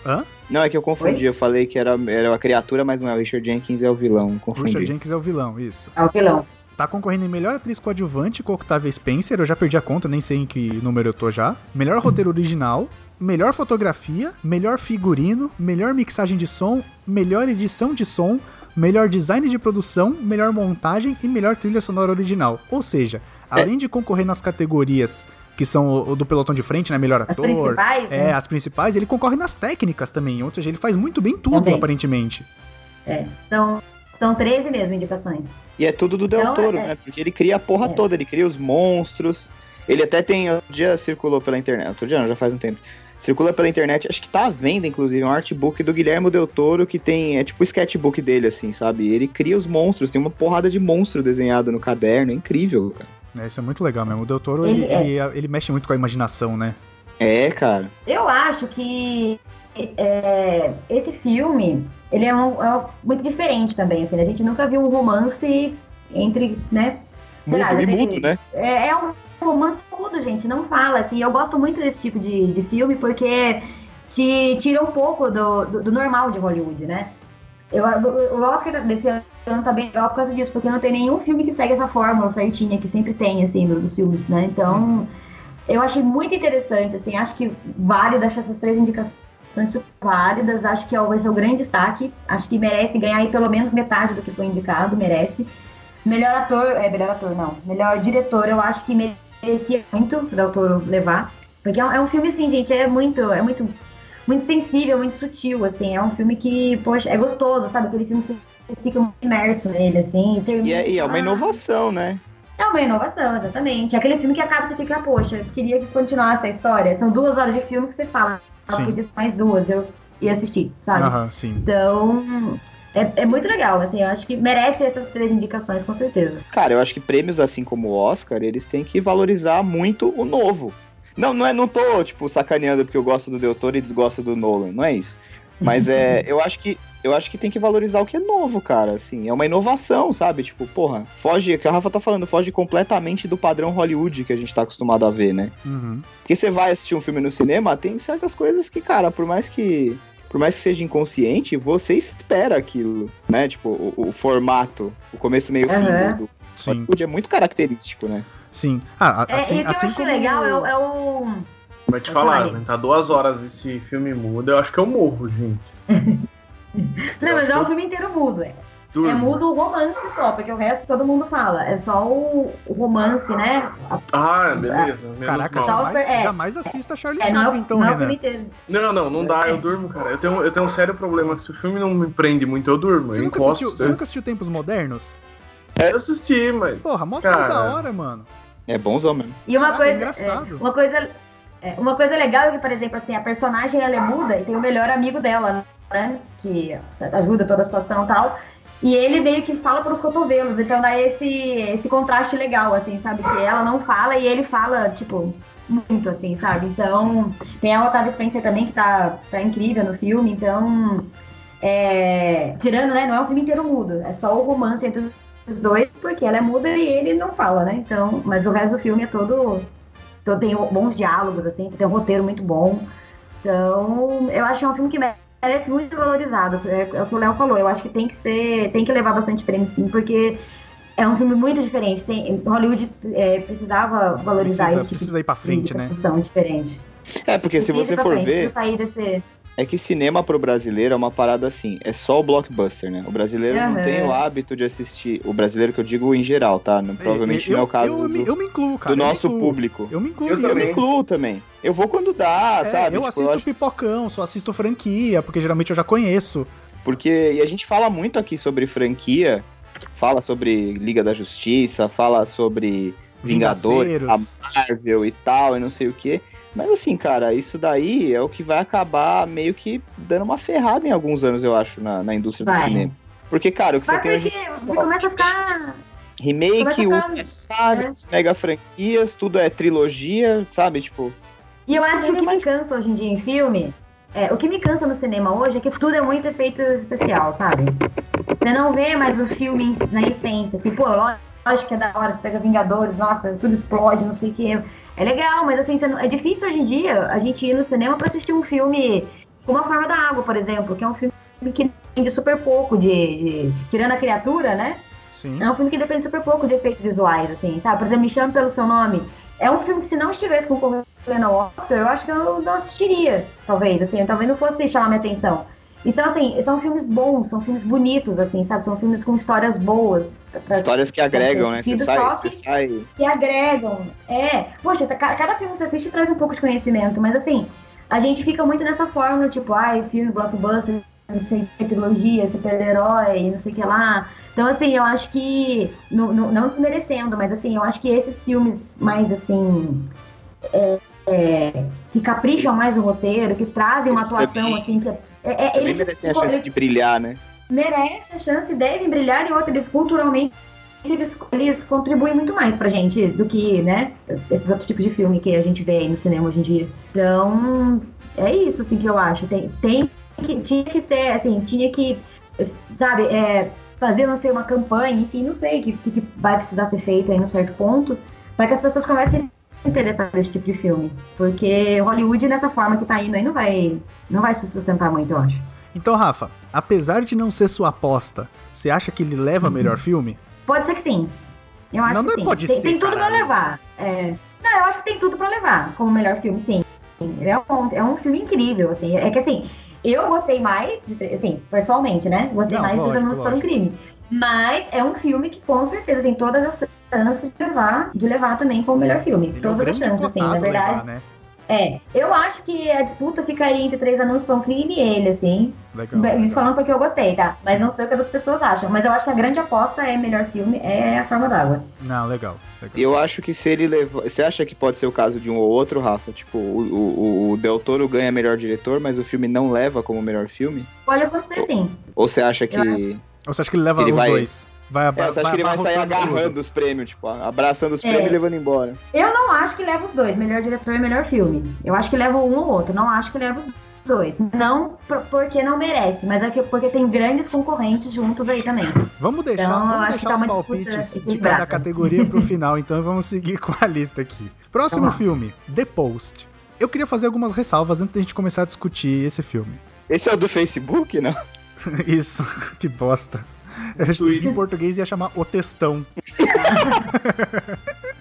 Hã? Não, é que eu confundi. Eu falei que era, era a criatura, mas não é. O Richard Jenkins é o vilão. Confundi. Richard Jenkins é o vilão, isso. É o vilão. Tá concorrendo em melhor atriz coadjuvante com a Octavia Spencer, eu já perdi a conta, nem sei em que número eu tô já. Melhor roteiro *laughs* original, melhor fotografia, melhor figurino, melhor mixagem de som, melhor edição de som, melhor design de produção, melhor montagem e melhor trilha sonora original. Ou seja, além de concorrer nas categorias que são o, o do pelotão de frente, né, melhor As ator, principais, é, né? as principais, ele concorre nas técnicas também, ou seja, ele faz muito bem tudo, Também. aparentemente. É, são, são 13 mesmo indicações. E é tudo do Del Então, Toro, é- né? Porque ele cria a porra É. toda, ele cria os monstros. Ele até tem. Outro dia circulou pela internet. Outro dia não, já faz um tempo. Circula pela internet, acho que tá à venda, inclusive, um artbook do Guilherme Del Toro que tem. É tipo o sketchbook dele, assim, sabe? Ele cria os monstros, tem uma porrada de monstro desenhado no caderno. É incrível, cara. É, isso é muito legal mesmo. O Del Toro, ele, Ele é. ele, ele mexe muito com a imaginação, né? É, cara. Eu acho que é, esse filme, ele é, um- é um- muito diferente também, assim, a gente nunca viu um romance entre, né? sei lá, e mudo, né? É, é um romance mudo, gente, não fala, assim, eu gosto muito desse tipo de, de filme porque te tira um pouco do, do, do normal de Hollywood, né? Eu, o Oscar desse ano tá bem legal por causa disso, porque não tem nenhum filme que segue essa fórmula certinha que sempre tem, assim, dos filmes, né? Então, eu achei muito interessante, assim, acho que válido, acho essas três indicações super válidas, acho que é vai ser o grande destaque, acho que merece ganhar aí pelo menos metade do que foi indicado, merece. Melhor ator, é, melhor ator não, melhor diretor, eu acho que merecia muito o Del levar, porque é um, é um filme, assim, gente, é muito, é muito, muito sensível, muito sutil, assim, é um filme que, poxa, é gostoso, sabe, aquele filme que você fica muito imerso nele, assim, e termina- E é, e é uma Ah, inovação, né? é uma inovação, exatamente. É aquele filme que acaba e você fica, poxa, queria que continuasse a história. São duas horas de filme que você fala, ah, Sim. podia ser mais duas, eu ia assistir, sabe? Aham, sim. Então, é, é muito legal, assim, eu acho que merece essas três indicações, com certeza. Cara, eu acho que prêmios assim como o Oscar, eles têm que valorizar muito o novo. Não, não é, não tô, tipo, sacaneando porque eu gosto do Del Toro e desgosto do Nolan, não é isso. Mas é, *laughs* eu acho que eu acho que tem que valorizar o que é novo, cara, assim, é uma inovação, sabe? Tipo, porra, foge, que a Rafa tá falando, foge completamente do padrão Hollywood que a gente tá acostumado a ver, né? Uhum. Porque você vai assistir um filme no cinema, tem certas coisas que, cara, por mais que por mais que seja inconsciente, você espera aquilo, né? Tipo, o, o formato, o começo, meio, fim Aham. do, Hollywood é muito característico, né? Sim. Ah, a- É, assim, e o que assim eu acho como... legal é, o- é o. Vai te Vai falar, falar, né? tá duas horas esse filme muda, eu acho que eu morro, gente. *laughs* Não, mas acho é o filme inteiro mudo, é. Durmo. É mudo o romance só, porque o resto todo mundo fala. É só o, o romance, né? Ah, beleza. Caraca, jamais, é. jamais assista Charlie É, não, Chaplin, então, não é Renan. Não, não, não dá, eu durmo, cara. Eu tenho, eu tenho um sério problema que se o filme não me prende muito, eu durmo. Você eu nunca, encosto. assistiu, você nunca assistiu Tempos Modernos? É, eu assisti, mas. Porra, mó Cara. filme da hora, mano. É bonzão mesmo. E uma Caraca, é coisa. engraçado. é, uma coisa. é, uma coisa legal é que, por exemplo, assim, a personagem ela é muda e tem o melhor amigo dela, né? Que ajuda toda a situação e tal. E ele meio que fala pros cotovelos, então dá esse, esse contraste legal, assim, sabe? Que ela não fala e ele fala, tipo, muito, assim, sabe? Então, tem a Otávia Spencer também, que tá, tá incrível no filme, então. É, tirando, né? Não é um filme inteiro mudo, é só o romance entre os dois, porque ela é muda e ele não fala, né? Então, mas o resto do filme é todo. todo tem bons diálogos, assim, tem um roteiro muito bom. Então, eu acho que é um filme que merece muito valorizado. É, é o que o Léo falou, eu acho que tem que ser. tem que levar bastante prêmio, sim, porque é um filme muito diferente. Tem, Hollywood é, precisava valorizar Precisa, esse tipo precisa ir pra frente, de né? produção diferente. É, porque se você for frente, ver, sair desse. É que cinema pro brasileiro é uma parada assim, é só o blockbuster, né? O brasileiro não tem o hábito de assistir, o brasileiro que eu digo em geral, tá? Não, provavelmente eu, não é o caso eu, me- do, eu me incluo, cara. do nosso incluo. público. Eu me incluo Eu nisso. Eu me também. incluo também. Eu vou quando dá, É, sabe? eu Tipo, assisto acho- pipocão, só assisto franquia, porque geralmente eu já conheço. Porque e a gente fala muito aqui sobre franquia, fala sobre Liga da Justiça, fala sobre Vingadores, a. Marvel e tal, e não sei o quê. Mas assim, cara, isso daí é o que vai acabar meio que dando uma ferrada em alguns anos, eu acho, na, na indústria do Vai. cinema. Porque, cara, o que você Vai tem hoje você começa a ficar. remake, ficar- universários, mega franquias, tudo é trilogia, sabe? Tipo, E eu acho que o é que me mais- cansa hoje em dia em filme, é, o que me cansa no cinema hoje é que tudo é muito efeito especial, sabe? Você não vê mais o filme na essência, assim, pô, lógico que é da hora, você pega Vingadores, nossa, tudo explode, não sei o que. É legal, mas assim, não- é difícil hoje em dia a gente ir no cinema pra assistir um filme como A Forma da Água, por exemplo, que é um filme que depende super pouco de, de- Tirando a criatura, né? Sim. É um filme que depende super pouco de efeitos visuais, assim, sabe? Por exemplo, Me Chame Pelo Seu Nome. É um filme que se não estivesse concorrendo ao Oscar, eu acho que eu não assistiria, talvez, assim, talvez não fosse chamar minha atenção. Então, assim, são filmes bons, são filmes bonitos, assim, sabe? São filmes com histórias boas. pra- histórias que agregam, né? Você sai, você que- sai. que agregam. É, poxa, tá- ca- cada filme que você assiste traz um pouco de conhecimento, mas assim, a gente fica muito nessa forma, tipo, ai, filme, blockbuster, não sei, trilogia, super-herói, não sei o que lá. Então, assim, eu acho que, não, não, não desmerecendo, mas assim, eu acho que esses filmes mais, assim, é, é, que capricham mais no roteiro, que trazem uma atuação, assim, que é, é, Também eles, merecem a chance de brilhar, né? merecem a chance, devem brilhar, e outra, eles culturalmente eles, eles contribuem muito mais pra gente do que, né, esses outros tipos de filme que a gente vê aí no cinema hoje em dia. Então, é isso, assim, que eu acho. Tem, tem que, tinha que ser, assim, tinha que, sabe, é, fazer, não sei, uma campanha, enfim, não sei o que, que vai precisar ser feito aí num certo ponto, para que as pessoas comecem interessar nesse tipo de filme. Porque Hollywood, nessa forma que tá indo aí, não vai, não vai se sustentar muito, eu acho. Então, Rafa, apesar de não ser sua aposta, você acha que ele leva melhor filme? Pode ser que sim. Eu acho Não, que não sim. pode tem, ser, tem tudo caralho. pra levar. É, Não, eu acho que tem tudo pra levar como melhor filme, sim. É um, é um filme incrível, assim. É que assim, eu gostei mais, assim, pessoalmente, né? Gostei Não, mais lógico, dos Anúncios para um. Crime. Mas é um filme que com certeza tem todas as chances de levar, de levar também como melhor filme. Ele é todas as grande chances, assim, na verdade. levar, né? É, eu acho que a disputa ficaria entre Três Anúncios para um Crime e ele, assim. Legal. Isso falando porque eu gostei, tá? Mas Sim. não sei o que as outras pessoas acham. Mas eu acho que a grande aposta é melhor filme, é A Forma d'Água. Não, legal. legal. Eu acho que se ele levou. Você acha que pode ser o caso de um ou outro, Rafa? Tipo, o, o, o Del Toro ganha melhor diretor, mas o filme não leva como melhor filme? Pode acontecer sim. Ou você acha que. Ou você acha que ele leva Ele os vai- dois? Vai, É, você acha que ele vai sair agarrando tudo? os prêmios, tipo, abraçando os É. prêmios e levando embora. Eu não acho que leva os dois, melhor diretor e melhor filme. Eu acho que leva um ou outro, não acho que leva os dois. Não por- porque não merece, mas é que- porque tem grandes concorrentes juntos aí também. Vamos deixar, Então, eu vamos acho que deixar tá os uma disputa palpites de cada categoria pro final, então vamos seguir com a lista aqui. Próximo lá. filme, The Post. Eu queria fazer algumas ressalvas antes da gente começar a discutir esse filme. Esse é o do Facebook, não? *laughs* Isso, *laughs* que bosta. Em português ia chamar O Textão. *laughs*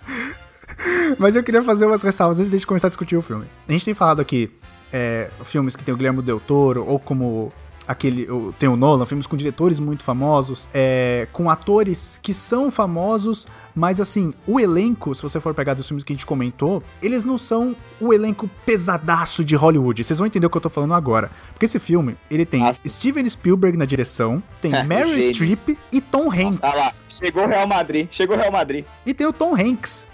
Mas eu queria fazer umas ressalvas antes de a gente começar a discutir o filme. A gente tem falado aqui é, filmes que tem o Guilherme Del Toro, ou como aquele. Tem o Nolan, filmes com diretores muito famosos, é, com atores que são famosos, mas assim, o elenco, se você for pegar dos filmes que a gente comentou, eles não são o elenco pesadaço de Hollywood. Vocês vão entender o que eu tô falando agora. Porque esse filme, ele tem sim. Steven Spielberg na direção, tem *laughs* É, Meryl. Streep e Tom Hanks. Ah lá, chegou o Real Madrid, chegou o Real Madrid, E tem o Tom Hanks.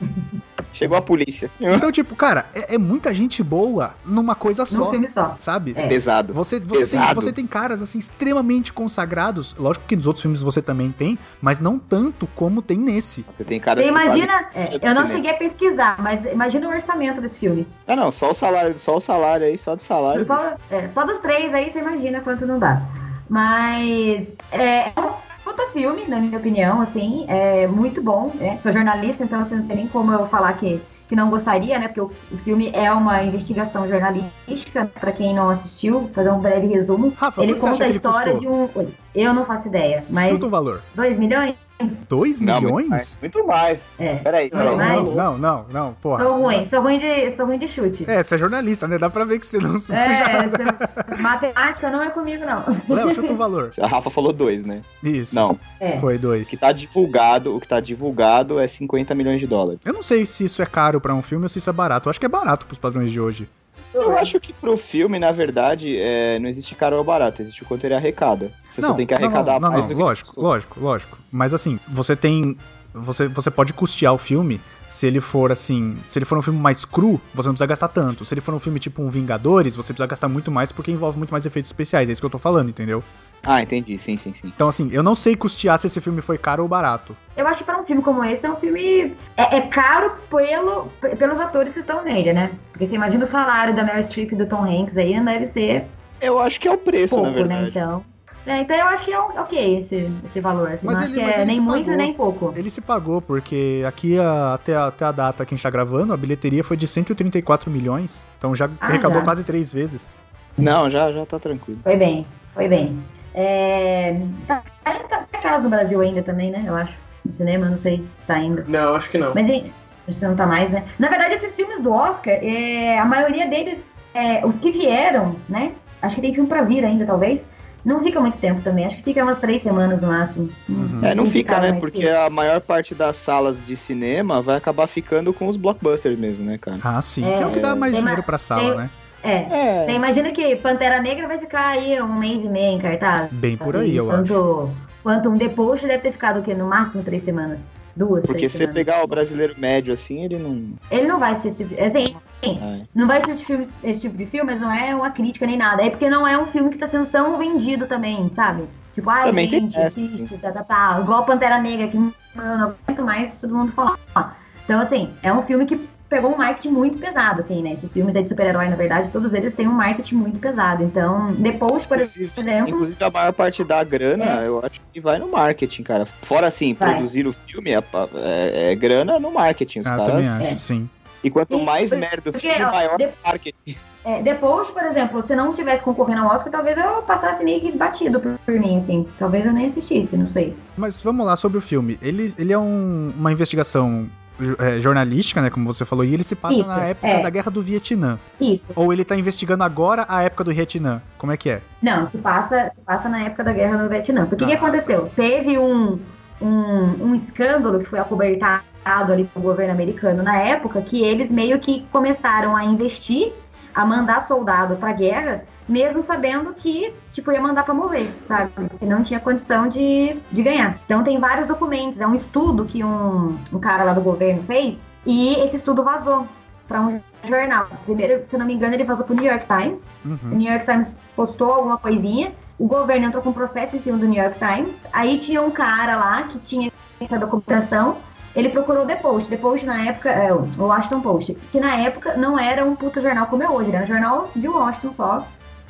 Chegou a polícia. Então, tipo, cara, é, é muita gente boa numa coisa Num só, filme só. sabe? É. Pesado. Você, você, tem, Pesado. você tem caras, assim, extremamente consagrados. Lógico que nos outros filmes você também tem, mas não tanto como tem nesse. Você tem caras Você imagina, é, eu não cinema. cheguei a pesquisar, mas imagina o orçamento desse filme. Ah, não, só o salário, só o salário aí, só de salário. Só, é, só dos três aí você imagina quanto não dá. Mas é, é um puta filme, na minha opinião, assim, é muito bom. né? Sou jornalista, então assim, não tem nem como eu falar que, que não gostaria, né? Porque o, o filme é uma investigação jornalística, pra quem não assistiu, fazer um breve resumo. Rafa, Ele conta a história de um. Eu não faço ideia, mas Chuta o valor. 2 milhões? 2 Não, muito milhões? mais. Muito mais. É. Peraí, Não, peraí. mas- Não, não, não, porra. Sou ruim, sou ruim de, sou ruim de chute. É, você é jornalista, né? Dá pra ver que você não É, *laughs* você- matemática não é comigo, não. Léo, chuta o valor. A Rafa falou dois, né? Isso. Não, É. Foi o dois. que tá divulgado, o que tá divulgado é 50 milhões de dólares. Eu não sei se isso é caro pra um filme ou se isso é barato. Eu acho que é barato pros padrões de hoje. Eu acho que pro filme, na verdade, é, não existe caro ou barato, existe o quanto ele arrecada. Você só tem que arrecadar não, não, mais não, que lógico, custou. lógico, lógico. Mas assim, você tem. Você, você pode custear o filme se ele for assim. Se ele for um filme mais cru, você não precisa gastar tanto. Se ele for um filme tipo um Vingadores, você precisa gastar muito mais porque envolve muito mais efeitos especiais. É isso que eu tô falando, entendeu? Ah, entendi, sim, sim, sim. Então, assim, eu não sei custear se esse filme foi caro ou barato. Eu acho que para um filme como esse é um filme. É, é caro pelo, pelos atores que estão nele, né? Porque você imagina o salário da Meryl Streep e do Tom Hanks aí, deve ser Eu acho que é o preço, na pouco, né? verdade. Então. É, então eu acho que é ok esse, esse valor. Assim, Mas não acho ele- que mas é nem muito pagou. nem pouco. Ele se pagou, porque aqui a- até, a, até a data que a gente tá gravando, a bilheteria foi de 134 milhões. Então já Ah, arrecadou já. quase três vezes. Não, já, já tá tranquilo. Foi bem, foi bem. É, tá, tá na casa do Brasil ainda também, né? Eu acho. No cinema, não sei se tá ainda. Não, acho que não. Mas hein, você não tá mais, né? Na verdade, esses filmes do Oscar, é, a maioria deles, é, os que vieram, né? Acho que tem filme pra vir ainda, talvez. Não fica muito tempo também. Acho que fica umas três semanas no máximo. Uhum. É, não fica, né? Porque que- a maior parte das salas de cinema vai acabar ficando com os blockbusters mesmo, né, cara? Ah, sim. É, que é o que dá mais dinheiro pra sala, tem- né? É. É. Você imagina que Pantera Negra vai ficar aí um mês e meio em cartaz? Bem por aí, eu acho. Enquanto, enquanto um The Post deve ter ficado o quê? No máximo três semanas. Duas, Porque se semanas. pegar o brasileiro médio assim, ele não. Ele não vai assistir esse tipo assim, é. não vai assistir esse filme- esse tipo de filme, mas não é uma crítica nem nada. É porque não é um filme que tá sendo tão vendido também, sabe? Tipo, ai, Também tem gente, assiste, tá, tá, tá. Igual Pantera Negra, que mano, não aguento mais todo mundo falar. Então, assim, é um filme que pegou um marketing muito pesado, assim, né? Esses filmes aí de super-herói, na verdade, todos eles têm um marketing muito pesado. Então, depois, por Inclusive, exemplo, inclusive, a maior parte da grana, É. eu acho que vai no marketing, cara. Fora assim, Vai. produzir o filme é, é- é grana no marketing. Os Ah, caras. também acho, É. sim. E quanto mais porque- merda o porque, filme, ó, maior de- o marketing. É, depois, por exemplo, se não tivesse concorrendo ao Oscar, talvez eu passasse meio que batido por, por mim, assim. Talvez eu nem assistisse, não sei. Mas vamos lá sobre o filme. Ele, ele é um- uma investigação é, jornalística, né? Como você falou, e ele se passa Isso, na época é. da Guerra do Vietnã. Isso. Ou ele tá investigando agora a época do Vietnã. Como é que é? Não, se passa, se passa na época da Guerra do Vietnã. Porque o que Ah. aconteceu? Teve um, um, um escândalo que foi acobertado ali pelo governo americano na época, que eles meio que começaram a investir, a mandar soldado pra guerra, mesmo sabendo que, tipo, ia mandar pra morrer, sabe? Que não tinha condição de, de ganhar. Então tem vários documentos, é um estudo que um, um cara lá do governo fez, e esse estudo vazou pra um jornal. Primeiro, se não me engano, ele vazou pro New York Times, o Uhum. New York Times postou alguma coisinha, o governo entrou com processo em cima do New York Times, aí tinha um cara lá que tinha essa documentação, ele procurou o The Post. The Post na época, é, o Washington Post, que na época não era um puta jornal como é hoje, era um jornal de Washington só,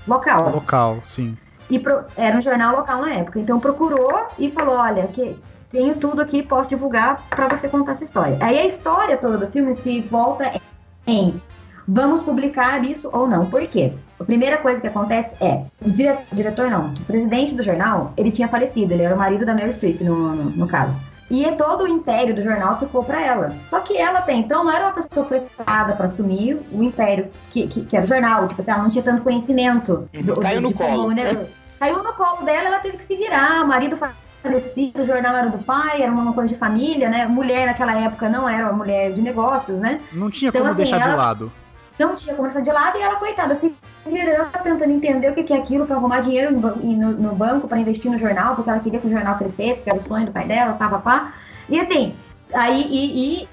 local. Local, sim. E pro- era um jornal local na época. Então procurou e falou: olha, que tenho tudo aqui, posso divulgar pra você contar essa história. Aí a história toda do filme se volta em vamos publicar isso ou não. Por quê? A primeira coisa que acontece é, o dire- diretor não, o presidente do jornal, ele tinha falecido, ele era o marido da Meryl Streep, no, no, no caso. E todo o império do jornal ficou pra ela. Só que ela até então não era uma pessoa preparada pra assumir o império que, que, que era o jornal. Tipo assim, ela não tinha tanto conhecimento. Uhum, caiu no como, colo, né, caiu no colo dela, ela teve que se virar. O marido falecido, o jornal era do pai, era uma coisa de família, né? Mulher naquela época não era uma mulher de negócios, né? Não tinha então, como assim, deixar ela... de lado. Não tinha deixar de lado e ela, coitada, se virando, tentando entender o que é aquilo para arrumar dinheiro no, banco para investir no jornal, porque ela queria que o jornal crescesse, porque era o sonho do pai dela, pá, pá, pá. E assim, aí, e, e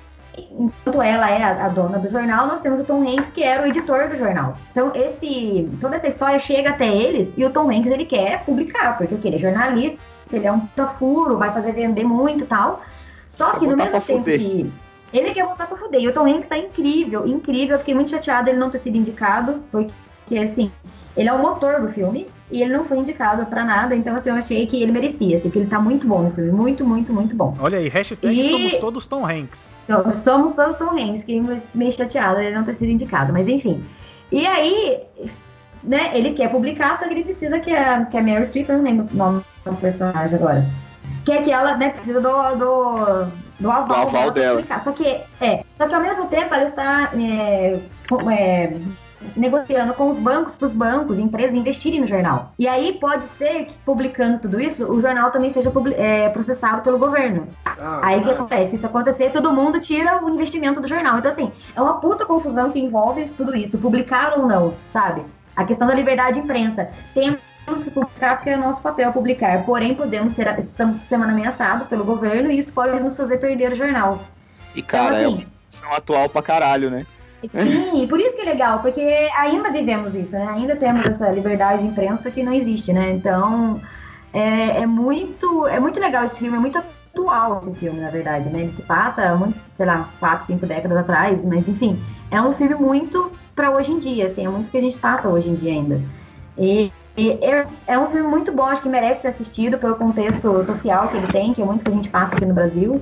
enquanto ela é a, dona do jornal, nós temos o Tom Hanks, que era o editor do jornal. Então, esse, toda essa história chega até eles e o Tom Hanks ele quer publicar, porque ele é jornalista, ele é um puta furo, vai fazer vender muito e tal. Só que no mesmo tempo que. Ele quer voltar pra fuder. E o Tom Hanks tá incrível, incrível. Eu fiquei muito chateada ele não ter sido indicado, porque, assim, ele é o motor do filme e ele não foi indicado para nada, então assim, eu achei que ele merecia, assim, que ele tá muito bom nesse filme, muito, muito, muito bom. Olha aí, hashtag e... somos todos Tom Hanks. Somos todos Tom Hanks, que meio chateado ele não ter sido indicado, mas enfim. E aí, né, ele quer publicar, só que ele precisa que a, que a Mary Streep, eu não lembro o nome do personagem agora, que é que ela, né, precisa do, do, do aval, do aval dela. dela. Só que, é, só que ao mesmo tempo ela está é, é, negociando com os bancos para os bancos, empresas investirem no jornal. E aí pode ser que publicando tudo isso, o jornal também seja é, processado pelo governo. Ah, aí o que acontece? Se isso acontecer, todo mundo tira o investimento do jornal. Então, assim, é uma puta confusão que envolve tudo isso, publicar ou não, sabe? A questão da liberdade de imprensa. Temos que publicar porque é nosso papel publicar, porém podemos ser, estamos sendo ameaçados pelo governo e isso pode nos fazer perder o jornal. E cara, então, assim, é uma atual pra caralho, né? Sim, por isso que é legal, porque ainda vivemos isso, né? Ainda temos essa liberdade de imprensa que não existe, né? Então, é, é muito, é muito legal esse filme, é muito atual esse filme, na verdade, né? Ele se passa, muito, sei lá, quatro, cinco décadas atrás, mas enfim, é um filme muito para hoje em dia, assim, é muito que a gente passa hoje em dia ainda. E é, é, um filme muito bom, acho que merece ser assistido pelo contexto social que ele tem, que é muito que a gente passa aqui no Brasil.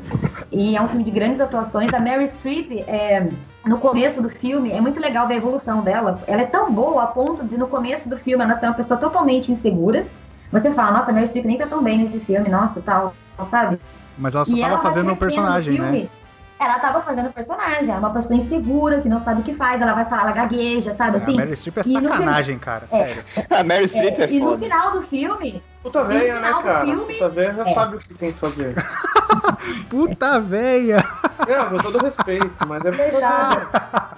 E é um filme de grandes atuações. A Mary Streep é, no começo do filme, é muito legal ver a evolução dela. Ela é tão boa a ponto de, no começo do filme, ela ser uma pessoa totalmente insegura. Você fala, nossa, a Meryl Streep nem tá tão bem nesse filme, nossa, tal, sabe? Mas ela só e tava ela fazendo um personagem, né? Ela tava fazendo personagem, é uma pessoa insegura, que não sabe o que faz, ela vai falar, ela gagueja, sabe assim? *laughs* A Meryl Streep é sacanagem, cara, é. sério. a Meryl Streep é, é, é foda. E no final do filme... Puta velha, né, cara? Filme, Puta velha já é. sabe o que tem que fazer. *laughs* Puta velha! É, com todo respeito, mas é verdade.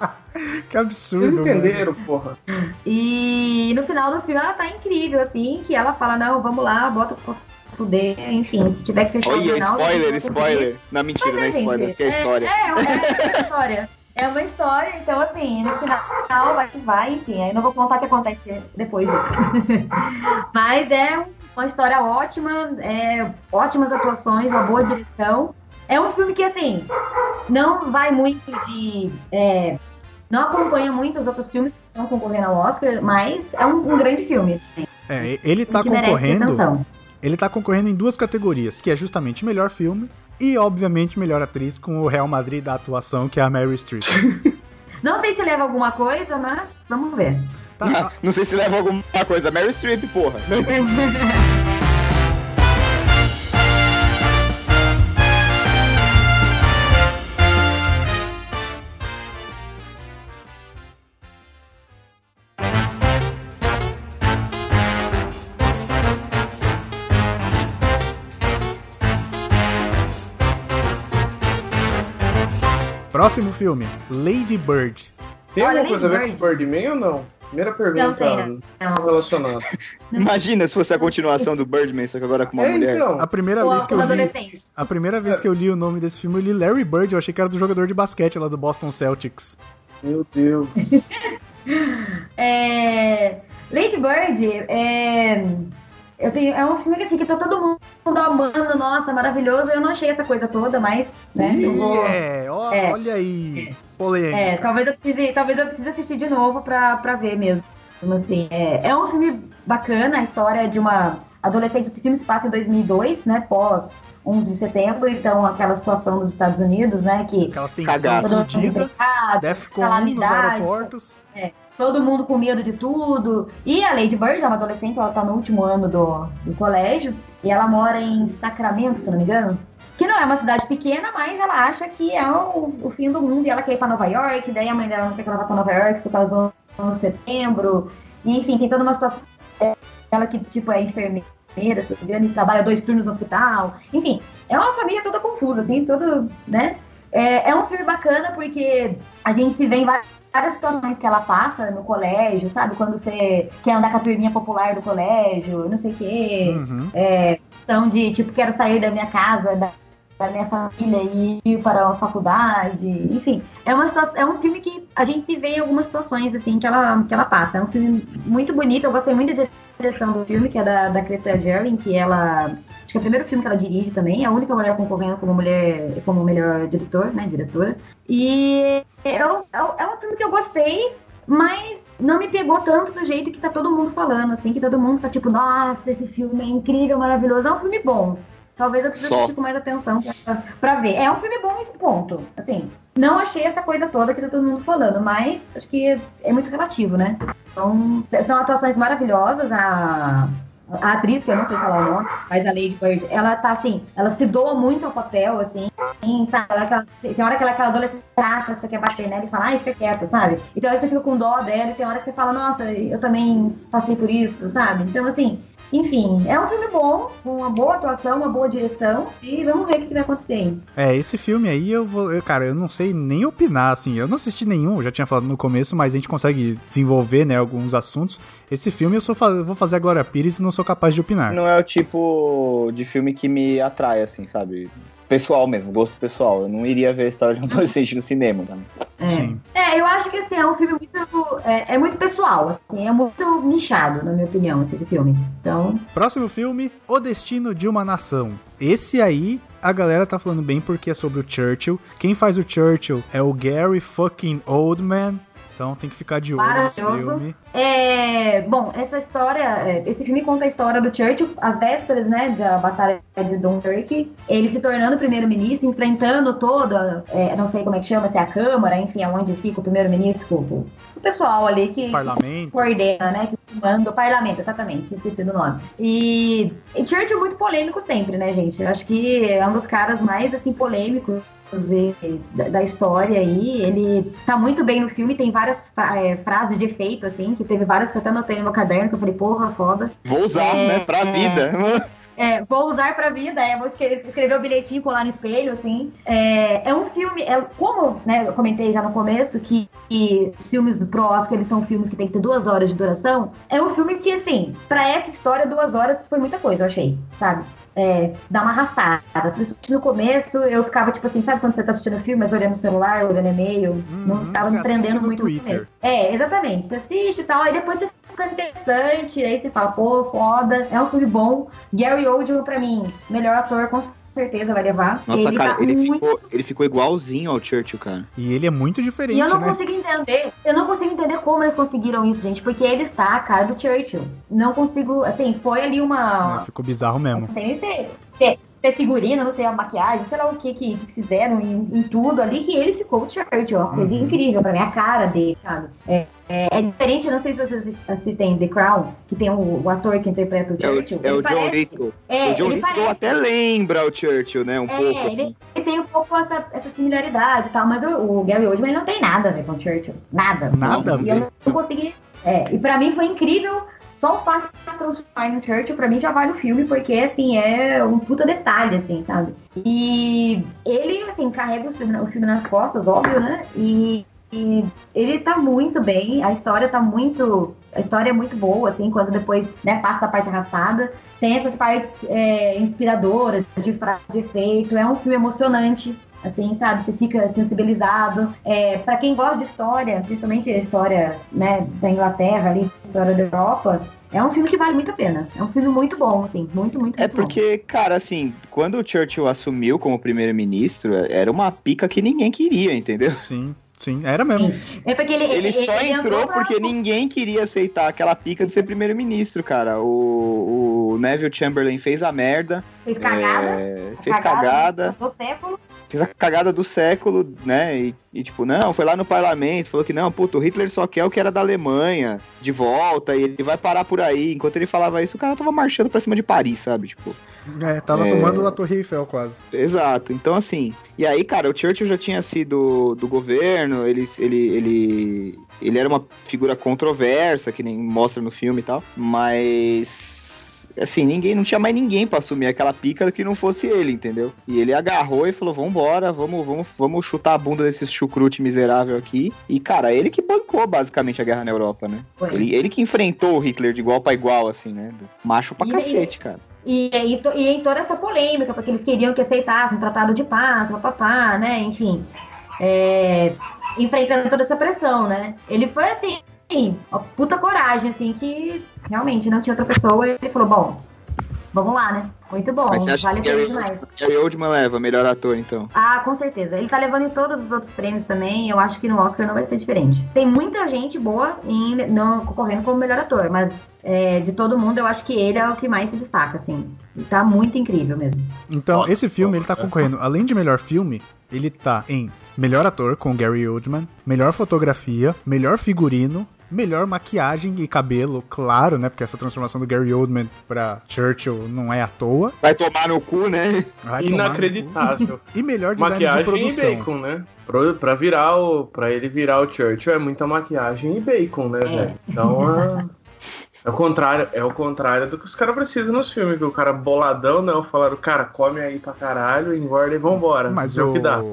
*laughs* que absurdo. Vocês entenderam, mano. porra. E no final do filme ela tá incrível, assim, que ela fala, não, vamos lá, bota fuder, enfim, se tiver que fechar Olha, o jornal... spoiler, spoiler. Não, mentira, mas, não é spoiler, que é, é história. É, é, uma história. É uma história, então assim, no final vai que vai, enfim, aí não vou contar o que acontece depois disso. *laughs* Mas é uma história ótima, é, ótimas atuações, uma boa direção. É um filme que, assim, não vai muito de. É, não acompanha muito os outros filmes que estão concorrendo ao Oscar, mas é um, um grande filme. É, ele tá concorrendo. Ele tá concorrendo em duas categorias, que é justamente melhor filme e, obviamente, melhor atriz com o Real Madrid da atuação, que é a Mary Streep. *laughs* Não sei se leva alguma coisa, mas vamos ver. Tá. Não, não sei se leva alguma coisa. Mary Streep, porra. *laughs* Próximo filme, Lady Bird. Tem alguma coisa a ver com Birdman ou não? Primeira pergunta não tem, não. relacionada. *laughs* Imagina se fosse a continuação do Birdman, só que agora com uma é, mulher. Então. A primeira vez que eu li, a primeira vez que eu li o nome desse filme, eu li Larry Bird, eu achei que era do jogador de basquete lá do Boston Celtics. Meu Deus. *laughs* é... Lady Bird é eu tenho, é um filme que, assim, que tá todo mundo amando, nossa, maravilhoso. Eu não achei essa coisa toda, mas, né? Yeah, vou, é, olha aí, polêmica. É, talvez eu precise, talvez eu precise assistir de novo pra, pra ver mesmo. Assim, é, é um filme bacana, a história de uma adolescente. O filme se passa em 2002, né? Pós 11 de setembro, então aquela situação dos Estados Unidos, né? Que aquela tensão fodida, Defcon nos aeroportos. É, todo mundo com medo de tudo. E a Lady Bird é uma adolescente, ela tá no último ano do, do colégio, e ela mora em Sacramento, se não me engano. Que não é uma cidade pequena, mas ela acha que é o, o fim do mundo e ela quer ir pra Nova York, daí a mãe dela não quer que ela vá pra Nova York por causa do 11 de setembro. E, enfim, tem toda uma situação. Ela que, tipo, é enfermeira, se engano, e trabalha dois turnos no hospital. Enfim, é uma família toda confusa, assim, todo, né? É, é um filme bacana porque a gente se vê em várias situações que ela passa no colégio, sabe? Quando você quer andar com a turminha popular do colégio, não sei o quê. Uhum. É, questão de, tipo, quero sair da minha casa, da, da minha família e ir para a faculdade. Enfim, é, uma situação, é um filme que a gente se vê em algumas situações, assim, que ela, que ela passa. É um filme muito bonito. Eu gostei muito da direção do filme, que é da, da Greta Gerwig, que ela... Acho que é o primeiro filme que ela dirige também. É a única mulher concorrendo como mulher, como melhor diretor, né, diretora. E é um, é um filme que eu gostei, mas não me pegou tanto do jeito que tá todo mundo falando, assim, que todo mundo tá tipo, nossa, esse filme é incrível, maravilhoso. É um filme bom. Talvez eu precise com mais atenção pra, pra ver. É um filme bom esse ponto. Assim, não achei essa coisa toda que tá todo mundo falando, mas acho que é muito relativo, né? Então, são atuações maravilhosas. A, a atriz, que eu não sei falar o nome, mas a Lady Bird, ela tá assim, ela se doa muito ao papel, assim, sabe? Ela, é aquela- tem hora que ela é aquela adolescente que você quer bater nela e falar, ai, fica quieta, sabe? Então aí você fica com dó dela e tem hora que você fala, nossa, eu também passei por isso, sabe? Então, assim, enfim, é um filme bom, com uma boa atuação, uma boa direção, e vamos ver o que, que vai acontecer aí. É, esse filme aí eu vou. eu, cara, eu não sei nem opinar, assim. Eu não assisti nenhum, já tinha falado no começo, mas a gente consegue desenvolver, né, alguns assuntos. Esse filme eu sou vou fazer a Glória Pires e não sou capaz de opinar. Não é o tipo de filme que me atrai, assim, sabe? Pessoal mesmo, gosto pessoal. Eu não iria ver a história de um *laughs* adolescente no cinema, tá? É. Sim. É, eu acho que assim, é um filme muito. É, é muito pessoal, assim, é muito nichado, na minha opinião, assim, esse filme. Então, Próximo filme, O Destino de uma Nação. Esse aí a galera tá falando bem porque é sobre o Churchill. Quem faz o Churchill é o Gary fucking Oldman. Então tem que ficar de olho nesse filme. É, bom, essa história, é, esse filme conta a história do Churchill, às vésperas, né, da Batalha de Dunkirk, ele se tornando primeiro-ministro, enfrentando toda, é, não sei como é que chama, se é a Câmara, enfim, aonde fica o primeiro-ministro, pessoal ali que, Parlamento. coordena, né? Que manda o parlamento, exatamente, que esqueci do nome. E, e Churchill é muito polêmico sempre, né, gente? Eu acho que é um dos caras mais, assim, polêmicos da, da história aí. Ele tá muito bem no filme, tem várias é, frases de efeito, assim, que teve várias que eu até anotei no meu caderno, que eu falei, porra, foda. Vou usar, É, né? Pra é. vida. É, vou usar pra vida, é, vou escrever, o bilhetinho e colar no espelho, assim. É, é um filme, é, como né, eu comentei já no começo, que, que os filmes do Pro Oscar, eles são filmes que tem que ter duas horas de duração. É um filme que, assim, pra essa história, duas horas foi muita coisa, eu achei, sabe? É, dá uma arrastada. Principalmente no começo, eu ficava, tipo assim, sabe quando você tá assistindo filme, mas olhando o celular, olhando e-mail? não Uhum, tava me prendendo no muito no Twitter. começo. É, exatamente. Você assiste e tal, aí depois você fica interessante, aí você fala, pô, foda, é um filme bom. Gary Oldman, pra mim, melhor ator, com certeza vai levar. Nossa, ele cara, tá ele muito... ficou, ele ficou igualzinho ao Churchill, cara. E ele é muito diferente, E eu não né? consigo entender, eu não consigo entender como eles conseguiram isso, gente, porque ele está a cara do Churchill. Não consigo, assim, foi ali uma... É, ficou bizarro mesmo. Não sei nem se, se, é figurino, não sei, a maquiagem, sei lá o que que, que fizeram em, em tudo ali, que ele ficou o Churchill, uma coisa Uhum. incrível pra mim, a cara dele, sabe? É, é, é diferente, eu não sei se vocês assis- assistem The Crown, que tem o, o ator que interpreta o É o, Churchill. é ele o John parece- Lithgow. É, o John Lithgow parece. até lembra o Churchill, né? Um É, pouco, ele, assim. ele tem um pouco essa, essa similaridade e tal, mas o, o Gary Oldman ele não tem nada a ver com o Churchill. Nada. Nada E eu não, não consegui. É, e pra mim foi incrível. Só o fato de se transformar no Churchill, pra mim já vale o filme, porque, assim, é um puta detalhe, assim, sabe? E ele, assim, carrega o filme, o filme nas costas, óbvio, né? E, e ele tá muito bem, a história tá muito. A história é muito boa, assim, quando depois né, passa a parte arrastada. Tem essas partes é, inspiradoras, de frase de efeito. É um filme emocionante, assim, sabe? Você fica sensibilizado. É, para quem gosta de história, principalmente a história né, da Inglaterra, ali, a história da Europa, é um filme que vale muito a pena. É um filme muito bom, assim, muito, muito, É muito bom. porque, cara, assim, quando o Churchill assumiu como primeiro-ministro, era uma pica que ninguém queria, entendeu? Sim, sim, era mesmo. É porque ele, Ele só entrou pra- porque ninguém queria aceitar aquela pica de ser primeiro-ministro, cara. O, o Neville Chamberlain fez a merda, fez cagada. é, fez cagada, Do século. Fez a cagada do século, né? E, e, tipo, não, foi lá no parlamento, falou que não, puto, o Hitler só quer o que era da Alemanha, de volta, e ele vai parar por aí. Enquanto ele falava isso, o cara tava marchando pra cima de Paris, sabe? Tipo. É, tava é... tomando a Torre Eiffel quase. Exato. Então, assim. E aí, cara, o Churchill já tinha sido do governo, ele, ele, ele, ele era uma figura controversa, que nem mostra no filme e tal, mas assim, ninguém, não tinha mais ninguém para assumir aquela pica que não fosse ele, entendeu? E ele agarrou e falou: vambora, vamos, vamos, vamos chutar a bunda desse chucrute miserável aqui. E, cara, ele que bancou basicamente a guerra na Europa, né? Ele, ele que enfrentou o Hitler de igual para igual, assim, né? Macho pra e cacete, cara. E, e, e, em toda essa polêmica, porque eles queriam que aceitasse um tratado de paz, papapá, né? Enfim. É, enfrentando toda essa pressão, né? Ele foi assim, uma puta coragem, assim, que realmente não tinha outra pessoa. E ele falou, bom, vamos lá, né? Muito bom, Mas você acha vale a pena demais. Gary Oldman leva melhor ator, então? Ah, com certeza. Ele tá levando em todos os outros prêmios também. Eu acho que no Oscar não vai ser diferente. Tem muita gente boa em, não, concorrendo como melhor ator, mas é, de todo mundo, eu acho que ele é o que mais se destaca, assim. Tá muito incrível mesmo. Então, esse filme, ele tá concorrendo, além de melhor filme, ele tá em melhor ator com Gary Oldman, melhor fotografia, melhor figurino, melhor maquiagem e cabelo, claro, né? Porque essa transformação do Gary Oldman pra Churchill não é à toa. Vai tomar no cu, né? Vai Inacreditável. *laughs* E melhor design maquiagem de produção. e bacon, né? Pra, pra, virar o, pra ele virar o Churchill é muita maquiagem e bacon, né, é. velho? Então é... É o contrário, é o contrário do que os caras precisam nos filmes, que o cara boladão, não, falaram, cara, come aí pra caralho, engorda e vambora. Mas o... o que dá.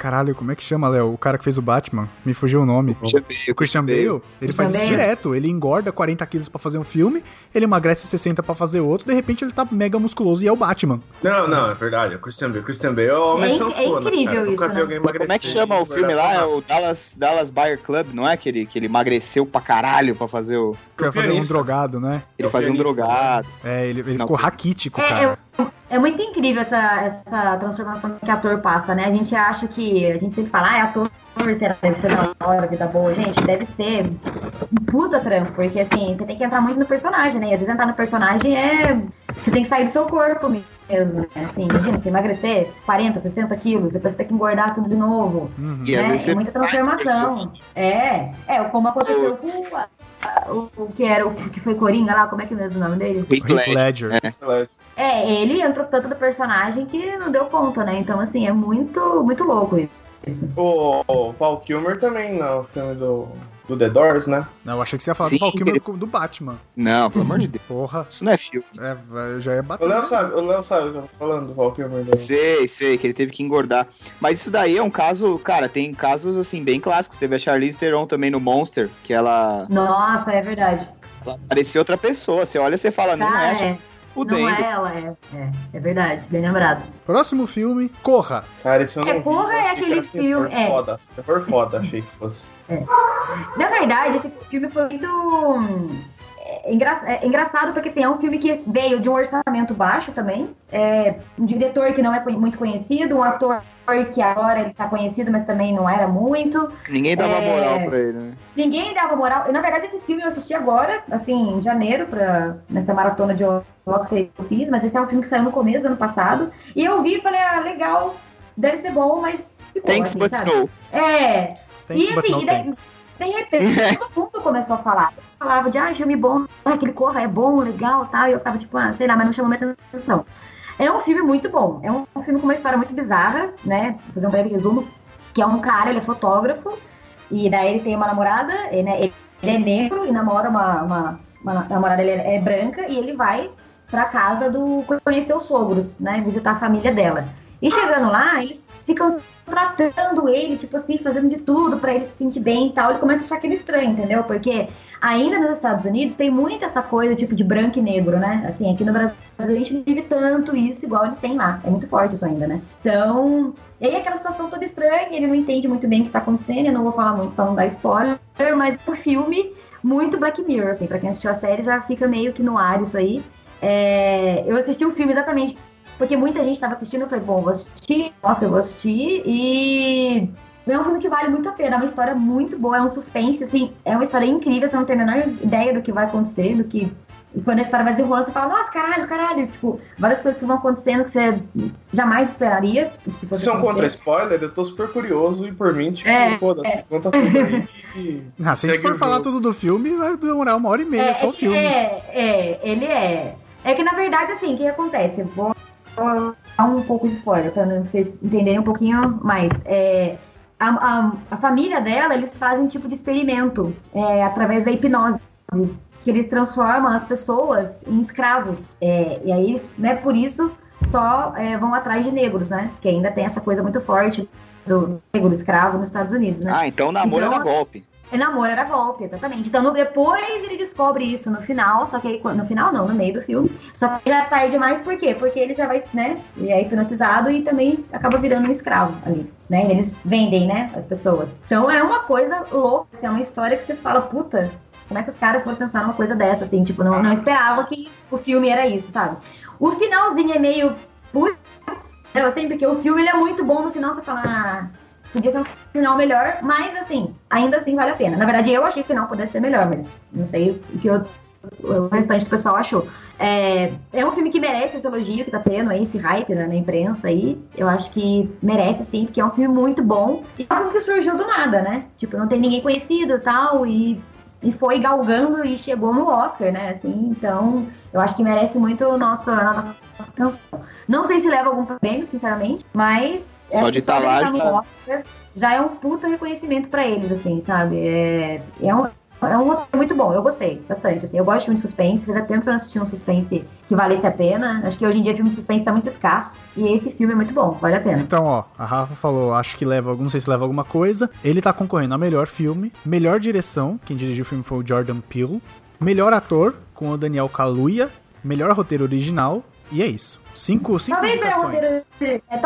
Caralho, como é que chama, Léo? O cara que fez o Batman? Me fugiu o nome. O Christian Bale. Bale. Ele faz isso direto. Ele engorda 40 quilos pra fazer um filme, ele emagrece 60 pra fazer outro, de repente ele tá mega musculoso e é o Batman. Não, não, é verdade. O Christian Bale. O Christian Bale é o homem é, sanfona, é incrível isso, né? Como é que chama o filme lá? É o Dallas, Dallas Buyer Club, não é? Que ele, que ele emagreceu pra caralho pra fazer o... Quer fazer um drogado, né? Ele fazia um drogado. É, ele, ele ficou raquítico, é, cara. Eu... É muito incrível essa, essa transformação que ator passa, né? A gente acha que. A gente sempre fala, ah, é ator, será deve ser da hora, vida boa. Gente, deve ser um puta trampo, porque assim, você tem que entrar muito no personagem, né? E às vezes entrar no personagem é. Você tem que sair do seu corpo mesmo, né? Assim, imagina, você emagrecer 40, 60 quilos, depois você tem que engordar tudo de novo. Uhum. Né? É muita transformação. É, é, como aconteceu com a, o, o, que era o que foi Coringa lá, como é que é mesmo o nome dele? Heath Ledger. É. É, ele entrou tanto do personagem que não deu conta, né? Então, assim, é muito, muito louco isso. O, o Val Kilmer também, no filme do, do The Doors, né? Não, eu achei que você ia falar Sim, do Kilmer ele... do Batman. Não, pelo amor de Deus. Porra. Isso não é filme. É, já é bater. O Léo sabe, o Léo sabe o que eu tô falando do Kilmer. Do... Sei, sei, que ele teve que engordar. Mas isso daí é um caso, cara, tem casos, assim, bem clássicos. Teve a Charlize Theron também no Monster, que ela... Nossa, é verdade. Ela parecia outra pessoa. Você olha e você fala, não é, é fudendo. Não é ela, é. É, é verdade, bem lembrado. Próximo filme, Corra. Cara, esse eu não É, Corra é aquele filme. É. Foda. Foi foda, achei que fosse. É. Na verdade, esse filme foi muito é, engra é engraçado porque assim, é um filme que veio de um orçamento baixo também. É, um diretor que não é muito conhecido, um ator que agora ele tá conhecido, mas também não era muito. Ninguém dava é, moral pra ele, né? Ninguém dava moral. Na verdade, esse filme eu assisti agora, assim, em janeiro, pra, nessa maratona de Oscar que eu fiz, mas esse é um filme que saiu no começo do ano passado. E eu vi e falei, ah, legal, deve ser bom, mas. Thanks, assim, but sabe? no. É. Thanks, e, assim, but no thanks. De repente, *laughs* todo mundo começou a falar. Falava de, ah, filme bom, aquele corra é bom, legal tal. E eu tava tipo, ah, sei lá, mas não chamou minha atenção. É um filme muito bom. É um, filme com uma história muito bizarra, né? Vou fazer um breve resumo. Que é um cara, ele é fotógrafo. E daí ele tem uma namorada, ele, né, ele é negro e namora uma, uma, uma namorada, ele é, é branca. E ele vai pra casa do... conhecer os sogros, né? Visitar a família dela. E chegando lá, eles ficam tratando ele, tipo assim, fazendo de tudo para ele se sentir bem e tal. Ele começa a achar aquele estranho, entendeu? Porque ainda nos Estados Unidos tem muito essa coisa, tipo, de branco e negro, né? Assim, aqui no Brasil a gente não vive tanto isso igual eles têm lá. É muito forte isso ainda, né? Então, e aí aquela situação toda estranha, ele não entende muito bem o que tá acontecendo. Eu não vou falar muito pra não dar spoiler, mas o filme, muito Black Mirror, assim, pra quem assistiu a série já fica meio que no ar isso aí. É, eu assisti o filme exatamente porque muita gente estava assistindo, eu falei, bom, vou assistir, nossa, eu vou assistir, e é um filme que vale muito a pena, é uma história muito boa, é um suspense, assim, é uma história incrível, você não tem a menor ideia do que vai acontecer, do que E quando a história vai desenrolando, você fala, nossa, caralho, caralho. Tipo, várias coisas que vão acontecendo que você jamais esperaria. Se são contra spoiler, eu tô super curioso e por mim, tipo, é, foda-se, é. conta tudo aí. *laughs* E ah, se a gente for falar jogo. tudo do filme, vai demorar uma hora e meia, é, só o filme. É, é, ele é. É que na verdade, assim, o que acontece? Eu vou, vou dar um pouco de spoiler, pra vocês entenderem um pouquinho mais. É, a, a, a, família dela, eles fazem um tipo de experimento é, através da hipnose que eles transformam as pessoas em escravos. É, e aí, né, por isso, só é, vão atrás de negros, né? Que ainda tem essa coisa muito forte do negro escravo nos Estados Unidos, né? Ah, então o namoro então, era golpe. O namoro era golpe, exatamente. Então depois ele descobre isso no final, só que aí, no final não, no meio do filme. Só que já tarde demais, por quê? Porque ele já vai, né? E é hipnotizado e também acaba virando um escravo ali. Né? Eles vendem, né? As pessoas. Então é uma coisa louca, assim, é uma história que você fala, puta, como é que os caras foram pensar numa coisa dessa, assim, tipo, não, não esperavam que o filme era isso, sabe? O finalzinho é meio. Putz, eu sempre que o filme ele é muito bom, no final você fala, ah, podia ser um final melhor, mas assim, ainda assim vale a pena. Na verdade, eu achei que o final pudesse ser melhor, mas não sei o que eu, o restante do pessoal achou. É, é um filme que merece esse elogio que tá tendo aí, esse hype né, na imprensa aí. Eu acho que merece sim, porque é um filme muito bom. E é um filme que surgiu do nada, né? Tipo, não tem ninguém conhecido tal, e e foi galgando e chegou no Oscar, né? Assim, então, eu acho que merece muito o nosso, a nossa canção. Não sei se leva algum prêmio, sinceramente, mas. Só de estar tá lá já... Oscar, já é um puta reconhecimento para eles, assim, sabe? É, é um, é um roteiro muito bom, eu gostei bastante. Assim, eu gosto de filme de suspense, fazia tempo que eu não assisti um suspense que valesse a pena. Acho que hoje em dia filme de suspense tá muito escasso. E esse filme é muito bom, vale a pena. Então, ó, a Rafa falou, acho que leva, não sei se leva alguma coisa. Ele tá concorrendo a melhor filme, melhor direção, quem dirigiu o filme foi o Jordan Peele, melhor ator, com o Daniel Kaluuya, melhor roteiro original, e é isso. Cinco, cinco Talvez indicações. Melhor roteiro, é,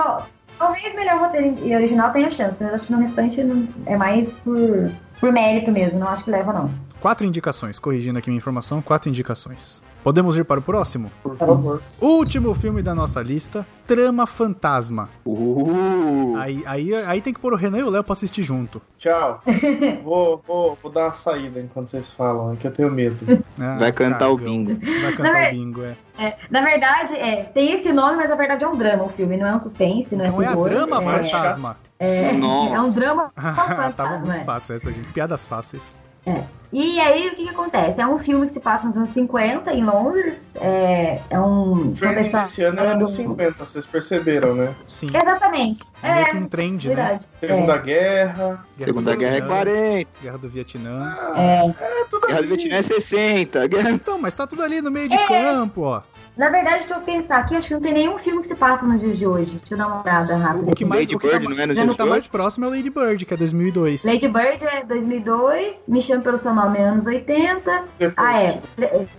talvez melhor roteiro original tenha chance, mas acho que no restante é mais por por mérito mesmo, não acho que leva, não. Quatro indicações, corrigindo aqui minha informação, quatro indicações. Podemos ir para o próximo? Por favor. Último filme da nossa lista, Trama Fantasma. Uh. Aí, aí, aí tem que pôr o Renan e o Léo pra assistir junto. Tchau. *laughs* vou, vou, vou dar uma saída enquanto vocês falam, é que eu tenho medo. Ah, Vai cantar o bingo. Vai cantar o bingo, é. é. Na verdade, é, tem esse nome, mas na verdade é um drama o filme, não é um suspense, não é Não é a drama é, fantasma. É, é um drama *laughs* fantasma. Tava muito é. fácil essa, gente. Piadas fáceis. É. E aí, o que, que, acontece? É um filme que se passa nos anos 50, em Londres. É, é um. O filme desse ano é anos 50, vocês perceberam, né? Sim. Exatamente. É, é um trend, né? verdade. né? Segunda é. Guerra. Guerra. Segunda Guerra é 40. Guerra do Vietnã. Ah, é. é tudo Guerra do Vietnã é 60. Guerra... Então, mas tá tudo ali no meio de é. campo, ó. Na verdade, deixa eu pensar aqui, acho que não tem nenhum filme que se passa nos dias de hoje. Deixa eu dar uma olhada rápida. O que mais, Lady o que tá Bird, tá, não é nos dias que tá mais próximo é o Lady Bird, que é 2002. Lady Bird é 2002, Me Chame Pelo Seu Nome é anos 80. Depois. Ah, é.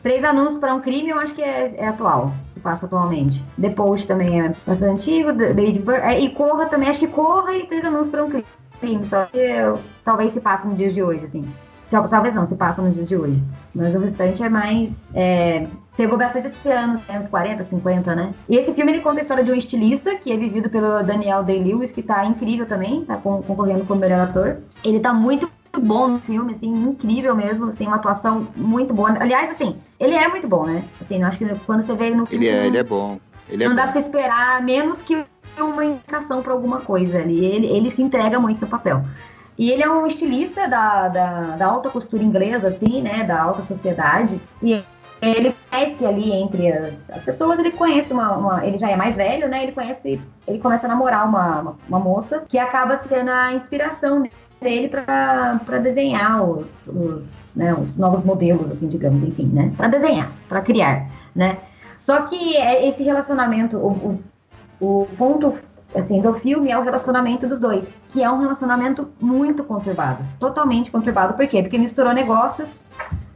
Três Anúncios para um Crime, eu acho que é, é atual. Se passa atualmente. Depois também é bastante antigo. Lady Bird. É, e Corra também, acho que Corra e Três Anúncios para um Crime. Só que eu, talvez se passe nos dias de hoje, assim. Talvez não, se passa nos dias de hoje. Mas o restante é mais. É, Pegou bastante esse ano, anos 40, 50, né? E esse filme ele conta a história de um estilista que é vivido pelo Daniel Day-Lewis, que tá incrível também, tá concorrendo como melhor ator. Ele tá muito bom no filme, assim, incrível mesmo, assim, uma atuação muito boa. Aliás, assim, ele é muito bom, né? Assim, eu acho que quando você vê ele no filme... Ele é, ele é bom. Ele é não bom. dá pra você esperar menos que uma indicação pra alguma coisa ali. Ele, ele se entrega muito no papel. E ele é um estilista da, da, da alta costura inglesa, assim, né? Da alta sociedade. E ele conhece ali entre as, as pessoas, ele conhece uma, uma, Ele já é mais velho, né? Ele conhece. Ele começa a namorar uma, uma, uma moça que acaba sendo a inspiração dele para desenhar os, os, né, os novos modelos, assim, digamos, enfim, né? Para desenhar, para criar, né? Só que é esse relacionamento, o, o, o ponto assim, do filme é o relacionamento dos dois, que é um relacionamento muito conturbado, totalmente conturbado. Por quê? Porque misturou negócios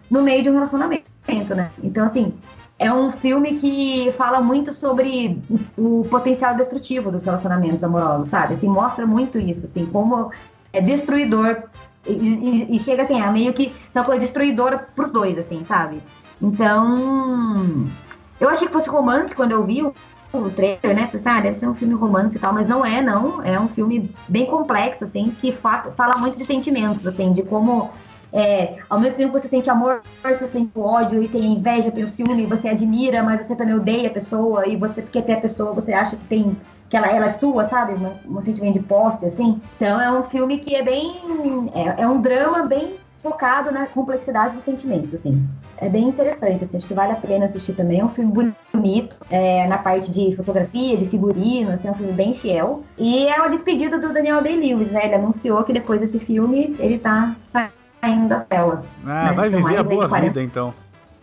no meio de um relacionamento né? Então, assim, é um filme que fala muito sobre o potencial destrutivo dos relacionamentos amorosos, sabe? Assim, mostra muito isso, assim, como é destruidor e, e, e chega assim, é meio que uma coisa destruidora pros dois, assim, sabe? Então, eu achei que fosse romance quando eu vi o, trailer, né? Pensei, ah, deve ser um filme romance e tal, mas não é, não. É um filme bem complexo, assim, que fa fala muito de sentimentos, assim, de como é, ao mesmo tempo que você sente amor, você sente ódio, e tem inveja, tem o ciúme, você admira, mas você também odeia a pessoa, e você quer ter a pessoa, você acha que tem que ela, ela é sua, sabe? Um, um sentimento de posse, assim. Então é um filme que é bem. É, é um drama bem focado na complexidade dos sentimentos, assim. É bem interessante, assim, acho que vale a pena assistir também. É um filme bonito, é, na parte de fotografia, de figurino, assim, é um filme bem fiel. E é uma despedida do Daniel Day-Lewis, né? Ele anunciou que depois desse filme ele tá saindo das telas. Ah, né? vai viver a boa 40. vida, então.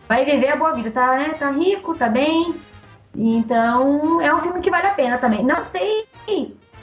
Vai viver a boa vida, tá, né? Tá rico, tá bem. Então, é um filme que vale a pena também. Não sei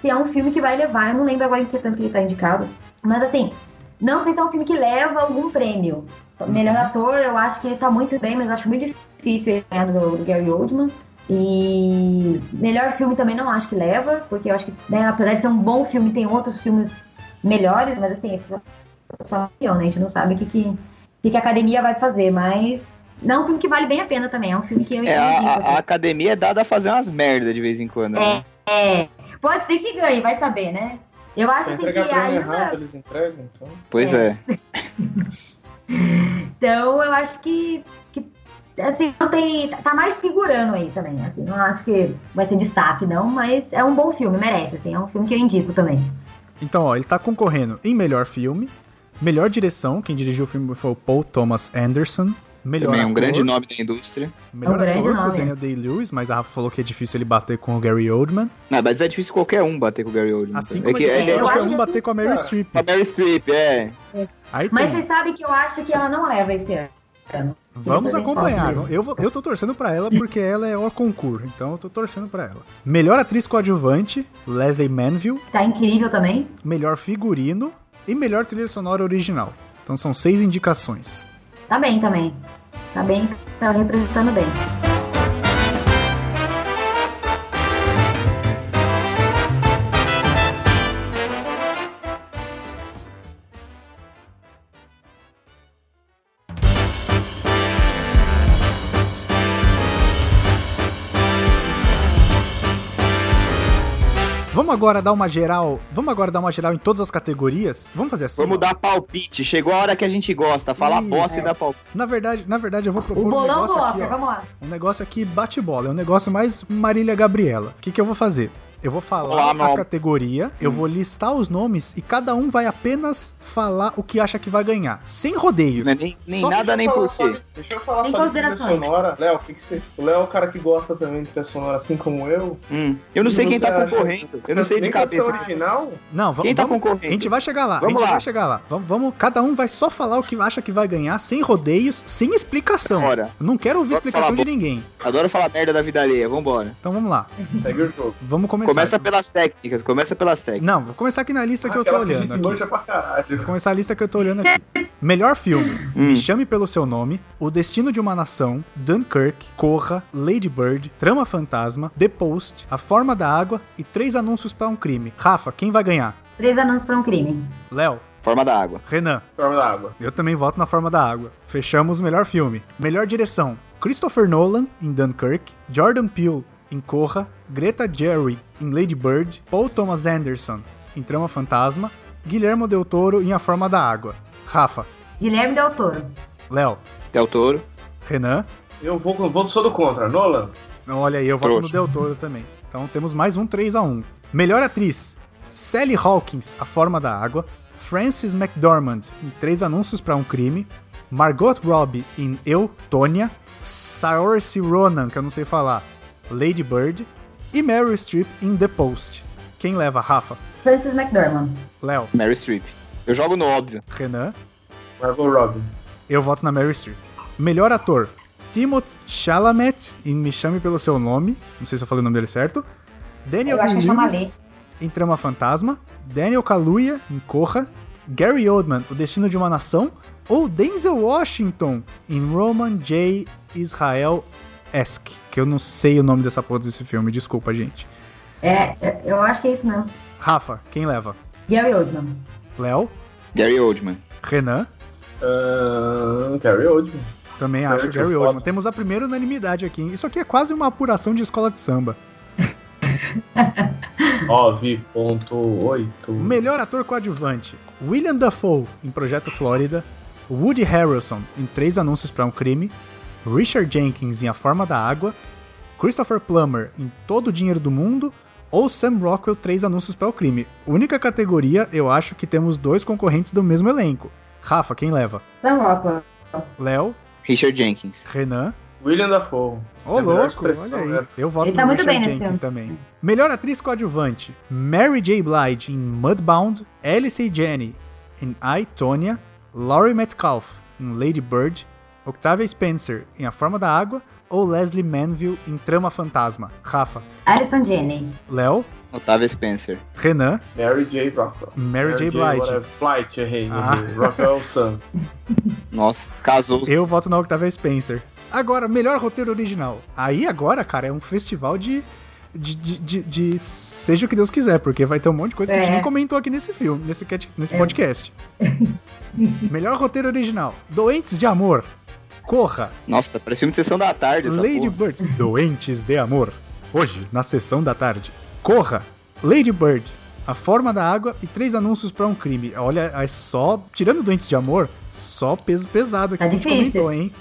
se é um filme que vai levar, eu não lembro agora em que tanto que ele tá indicado. Mas assim, não sei se é um filme que leva algum prêmio. Melhor ator, eu acho que ele tá muito bem, mas eu acho muito difícil ele ganhar do, Gary Oldman. E melhor filme também não acho que leva, porque eu acho que, né, apesar de ser um bom filme, tem outros filmes melhores, mas assim, isso é só opinião, né? A gente não sabe o que, que, que que a academia vai fazer, mas não é um filme que vale bem a pena também. É um filme que eu É, a, assim. a academia é dada a fazer umas merda de vez em quando. né? É, pode ser que ganhe, vai saber, né? Eu acho Se assim, que entregar prêmio errado, ainda. eles entregam, então. Pois É. é. *laughs* Então eu acho que, que assim, não tem. Tá mais figurando aí também. Assim, não acho que vai ter destaque, não, mas é um bom filme, merece, assim, é um filme que eu indico também. Então, ó, ele tá concorrendo em melhor filme, melhor direção, quem dirigiu o filme foi o Paul Thomas Anderson. Melhor Também é um ator, grande nome da indústria. Melhor É um ator o nome, Daniel Day-Lewis, mas a Rafa falou que é difícil ele bater com o Gary Oldman. Não, mas é difícil qualquer um bater com o Gary Oldman. Assim é como é, que difícil ele é qualquer um bater com a cara, Streep. a Mary Streep, é. Aí Mas tem. você sabe que eu acho que ela não leva esse ano. Vamos acompanhar. Eu, vou- eu tô torcendo pra ela porque ela é o concurso, então eu tô torcendo pra ela. Melhor atriz coadjuvante, Leslie Manville. Tá incrível também. Melhor figurino e melhor trilha sonora original. Então são seis indicações. Tá bem também. Tá bem, tá representando bem. Agora dar uma geral. Vamos agora dar uma geral em todas as categorias. Vamos fazer assim. Vamos ó. dar palpite. Chegou a hora que a gente gosta. Falar Isso. bosta e dar palpite. Na verdade, na verdade, eu vou propor O um bolão do negócio aqui, Oscar, ó. vamos lá. Um negócio aqui bate-bola. É um negócio mais Marília Gabriela. O que, que eu vou fazer? Eu vou falar Olá, a categoria, eu vou listar os nomes e cada um vai apenas falar o que acha que vai ganhar. Sem rodeios. Não é nem nem nada, nem por quê. Deixa eu falar Tem só de trilha sonora. Léo, o que, que você. O Léo é o cara que gosta também de trilha sonora, assim como eu. Hum, Eu não sei quem que tá concorrendo. Eu não sei de Nem cabeça. original? Não, Quem tá concorrendo? A gente vai chegar lá. Vamos a gente lá. vai chegar lá. Vamos, vamos, cada um vai só falar o que acha que vai ganhar, sem rodeios, sem explicação. Bora. Não quero ouvir Bora explicação falar, de ninguém. Adoro falar merda da vida alheia. Vambora. Então vamos lá. Segue o jogo. Vamos começar. Começa pelas técnicas. Começa pelas técnicas. Não, vou começar aqui na lista que eu tô que olhando. gente Aqui. pra caralho. Vou começar a lista que eu tô olhando aqui. *laughs* Melhor filme: Hum. Me Chame Pelo Seu Nome, O Destino de uma Nação, Dunkirk, Corra, Lady Bird, Trama Fantasma, The Post, A Forma da Água e Três Anúncios para um Crime. Rafa, quem vai ganhar? Três anúncios pra um crime. Léo, Forma da água. Renan. Forma da água. Eu também voto na Forma da Água. Fechamos o melhor filme. Melhor direção: Christopher Nolan em Dunkirk, Jordan Peele em Corra, Greta Gerwig em Lady Bird, Paul Thomas Anderson em Trama Fantasma, Guilherme Del Toro em A Forma da Água. Rafa, Guilherme Del Toro. Léo, Del Toro. Renan. Eu vou, vou sou do contra. Nolan? Não, olha aí, eu voto no. Del Toro também. Então temos mais um 3 a 1 Melhor atriz: Sally Hawkins, A Forma da Água, Frances McDormand em Três Anúncios para um Crime, Margot Robbie em Eu, Tônia, Saoirse Ronan, que eu não sei falar, Lady Bird, e Meryl Streep em The Post. Quem leva, Rafa? Francis McDormand. Léo, Mary Streep. Eu jogo no óbvio. Renan, Margot Robbie. eu voto na Meryl Streep. Melhor ator: Timothée Chalamet em Me Chame Pelo Seu Nome, não sei se eu falei o nome dele certo, Daniel Eu acho que Day-Lewis em Trama Fantasma, Daniel Kaluuya em Corra, Gary Oldman, O Destino de uma Nação, ou Denzel Washington em Roman J. Israel Esque, que eu não sei o nome dessa porra desse filme, desculpa, gente. É, eu- eu acho que é isso mesmo. Rafa, quem leva? Gary Oldman. Léo, Gary Oldman. Renan, Ah, Gary Oldman. também acho Gary. Oldman. Temos a primeira unanimidade aqui. Isso aqui é quase uma apuração de escola de samba. *laughs* 9.8. Melhor ator coadjuvante: William Dafoe em Projeto Flórida, Woody Harrelson em Três Anúncios para um Crime, Richard Jenkins em A Forma da Água, Christopher Plummer em Todo o Dinheiro do Mundo ou Sam Rockwell Três Anúncios para o Crime. Única categoria, eu acho que temos dois concorrentes do mesmo elenco. Rafa, quem leva? Sam Rockwell. Léo, Richard Jenkins. Renan. William Dafoe. Ô, É louco, expressão, olha aí. né? Eu voto Ele tá no muito Richard Jenkins filme. também. Melhor atriz coadjuvante: Mary J. Blige em Mudbound, Alice Janney em I, Tonya, Laurie Metcalf em Lady Bird, Octavia Spencer em A Forma da Água ou Leslie Manville em Trama Fantasma. Rafa, Alison Janney. Léo, Otávia Spencer. Renan, Mary J. Rockwell. Mary, J. Blige. Blight, errei. Ah. Rockwell Sun. *laughs* Nossa, casou. Eu voto na Octavia Spencer. Agora, melhor roteiro original. Aí agora, cara, é um festival de. De, de, de- de seja o que Deus quiser, porque vai ter um monte de coisa que a gente É. nem comentou aqui nesse filme, nesse, nesse podcast. *laughs* Melhor roteiro original: Doentes de Amor. Corra. Nossa, parecia uma sessão da tarde essa Lady porra. Bird. Doentes de Amor. Hoje, na sessão da tarde. Corra. Lady Bird. A Forma da Água e três anúncios pra um crime. Olha, é só. Tirando Doentes de Amor, só peso pesado que Tá a gente difícil. comentou, hein?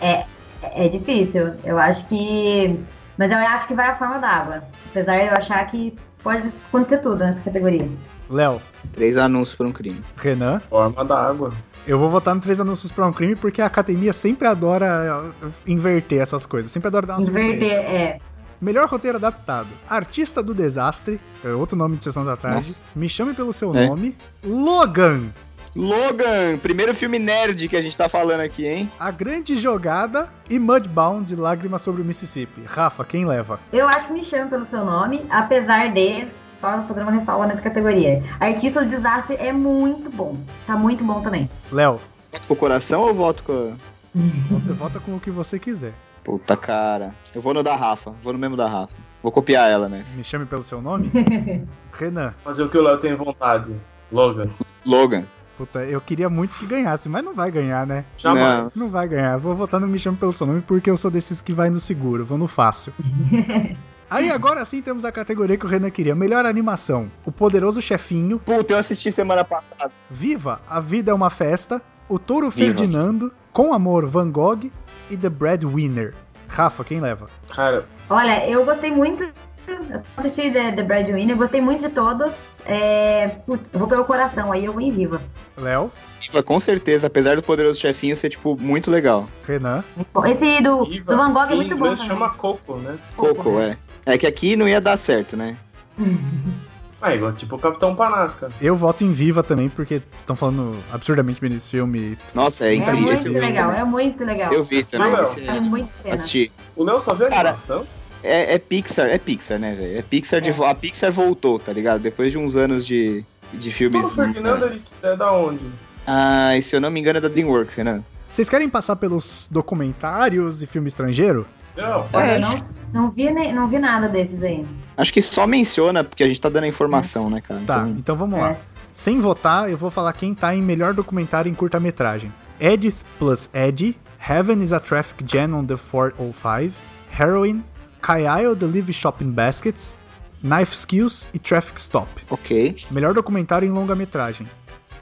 É difícil. Eu acho que. Mas eu acho que vai a forma d'água. Apesar de eu achar que pode acontecer tudo nessa categoria. Léo, Três anúncios por um crime. Renan. Forma da água. Eu vou votar no Três Anúncios pra um Crime porque a academia sempre adora uh, inverter essas coisas, sempre adora dar uma Inverter, surpresa. é. Melhor roteiro adaptado: Artista do Desastre, é outro nome de Sessão da Tarde. Nossa. Me chame pelo seu É. nome. Logan, Logan, primeiro filme nerd que a gente tá falando aqui, hein? A Grande Jogada e Mudbound, Lágrimas sobre o Mississippi. Rafa, quem leva? Eu acho que me chama pelo seu nome, apesar de. Só fazer uma ressalva nessa categoria. Artista do Desastre é muito bom. Tá muito bom também. Léo, Voto com o coração ou voto com. você vota com o que você quiser. Puta cara. Eu vou no da Rafa. Vou no mesmo da Rafa. Vou copiar ela nessa. Me chame pelo seu nome? *laughs* Renan. Fazer o que o Léo tem vontade. Logan. Logan. Puta, eu queria muito que ganhasse, mas não vai ganhar, né? Jamais. Não vai ganhar. Vou votar no Me Chame Pelo Seu Nome porque eu sou desses que vai no seguro, vou no fácil. *laughs* Aí agora sim temos a categoria que o Renan queria. Melhor animação. O Poderoso Chefinho. Puta, eu assisti semana passada. Viva, A Vida é uma Festa. O Touro Viva. Ferdinando. Com Amor, Van Gogh. E The Breadwinner. Rafa, quem leva? Cara, Olha, eu gostei muito. Eu só assisti The, The Breadwinner, gostei muito de todos. É, putz, eu vou pelo coração, aí eu vou em viva. Léo, Viva, com certeza, apesar do poderoso chefinho ser, tipo, muito legal. Renan. Esse do, do Van Gogh é muito bom também. chama Coco, né? Coco, é. É que aqui não ia dar certo, né? *laughs* Ah, igual tipo o Capitão Panaca. Eu voto em Viva também, porque estão falando absurdamente bem desse filme. Nossa, é É incrível muito esse filme. legal, é muito legal. Eu vi também. Léo. esse- Vale muito pena. Assisti. O Léo só viu a animação? É, é Pixar, é Pixar, né, velho? É Pixar de É. A Pixar voltou, tá ligado? Depois de uns anos de, de filmes. Paulo Ferdinando, é da onde? Ah, e se eu não me engano é da Dreamworks, né? Vocês querem passar pelos documentários e filme estrangeiro? Não. É, eu não, não, vi, nem- não vi nada desses aí. Acho que só menciona, porque a gente tá dando a informação, né, cara? Tá, Então, então vamos É. lá. Sem votar, eu vou falar quem tá em melhor documentário em curta-metragem. Edith plus Eddie, Heaven is a Traffic Jam on the 405, Heroin, Kyle the Live Shopping Baskets, Knife Skills e Traffic Stop. ok. Melhor documentário em longa-metragem.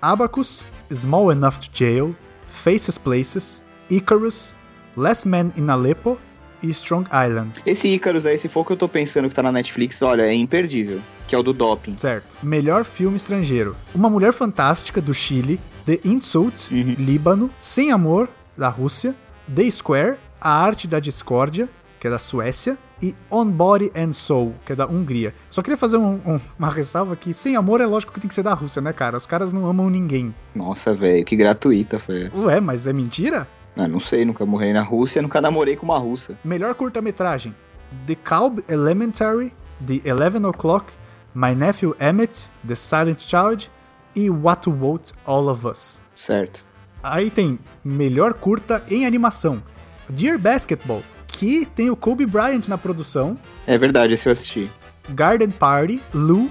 Abacus, Small Enough to Jail, Faces Places, Icarus, Last Man in Aleppo e Strong Island. Esse Icarus aí, se for que eu tô pensando que tá na Netflix, olha, é imperdível. Que é o do doping. Certo. Melhor filme estrangeiro. Uma Mulher Fantástica, do Chile. The Insult, Uhum. Líbano. Sem Amor, da Rússia. The Square, A Arte da Discórdia, que é da Suécia. E On Body and Soul, que é da Hungria. Só queria fazer um- um- uma ressalva que Sem Amor é lógico que tem que ser da Rússia, né, cara? Os caras não amam ninguém. Nossa, velho, que gratuita foi essa. Ué, mas é mentira? Ah, não sei, nunca morei na Rússia, nunca namorei com uma russa. Melhor curta-metragem: The Calb Elementary, The Eleven O'Clock, My Nephew Emmett, The Silent Child e What Wrote All of Us. Certo. Aí tem melhor curta em animação: Dear Basketball, que tem o Kobe Bryant na produção, É verdade, esse eu assisti. Garden Party, Lou,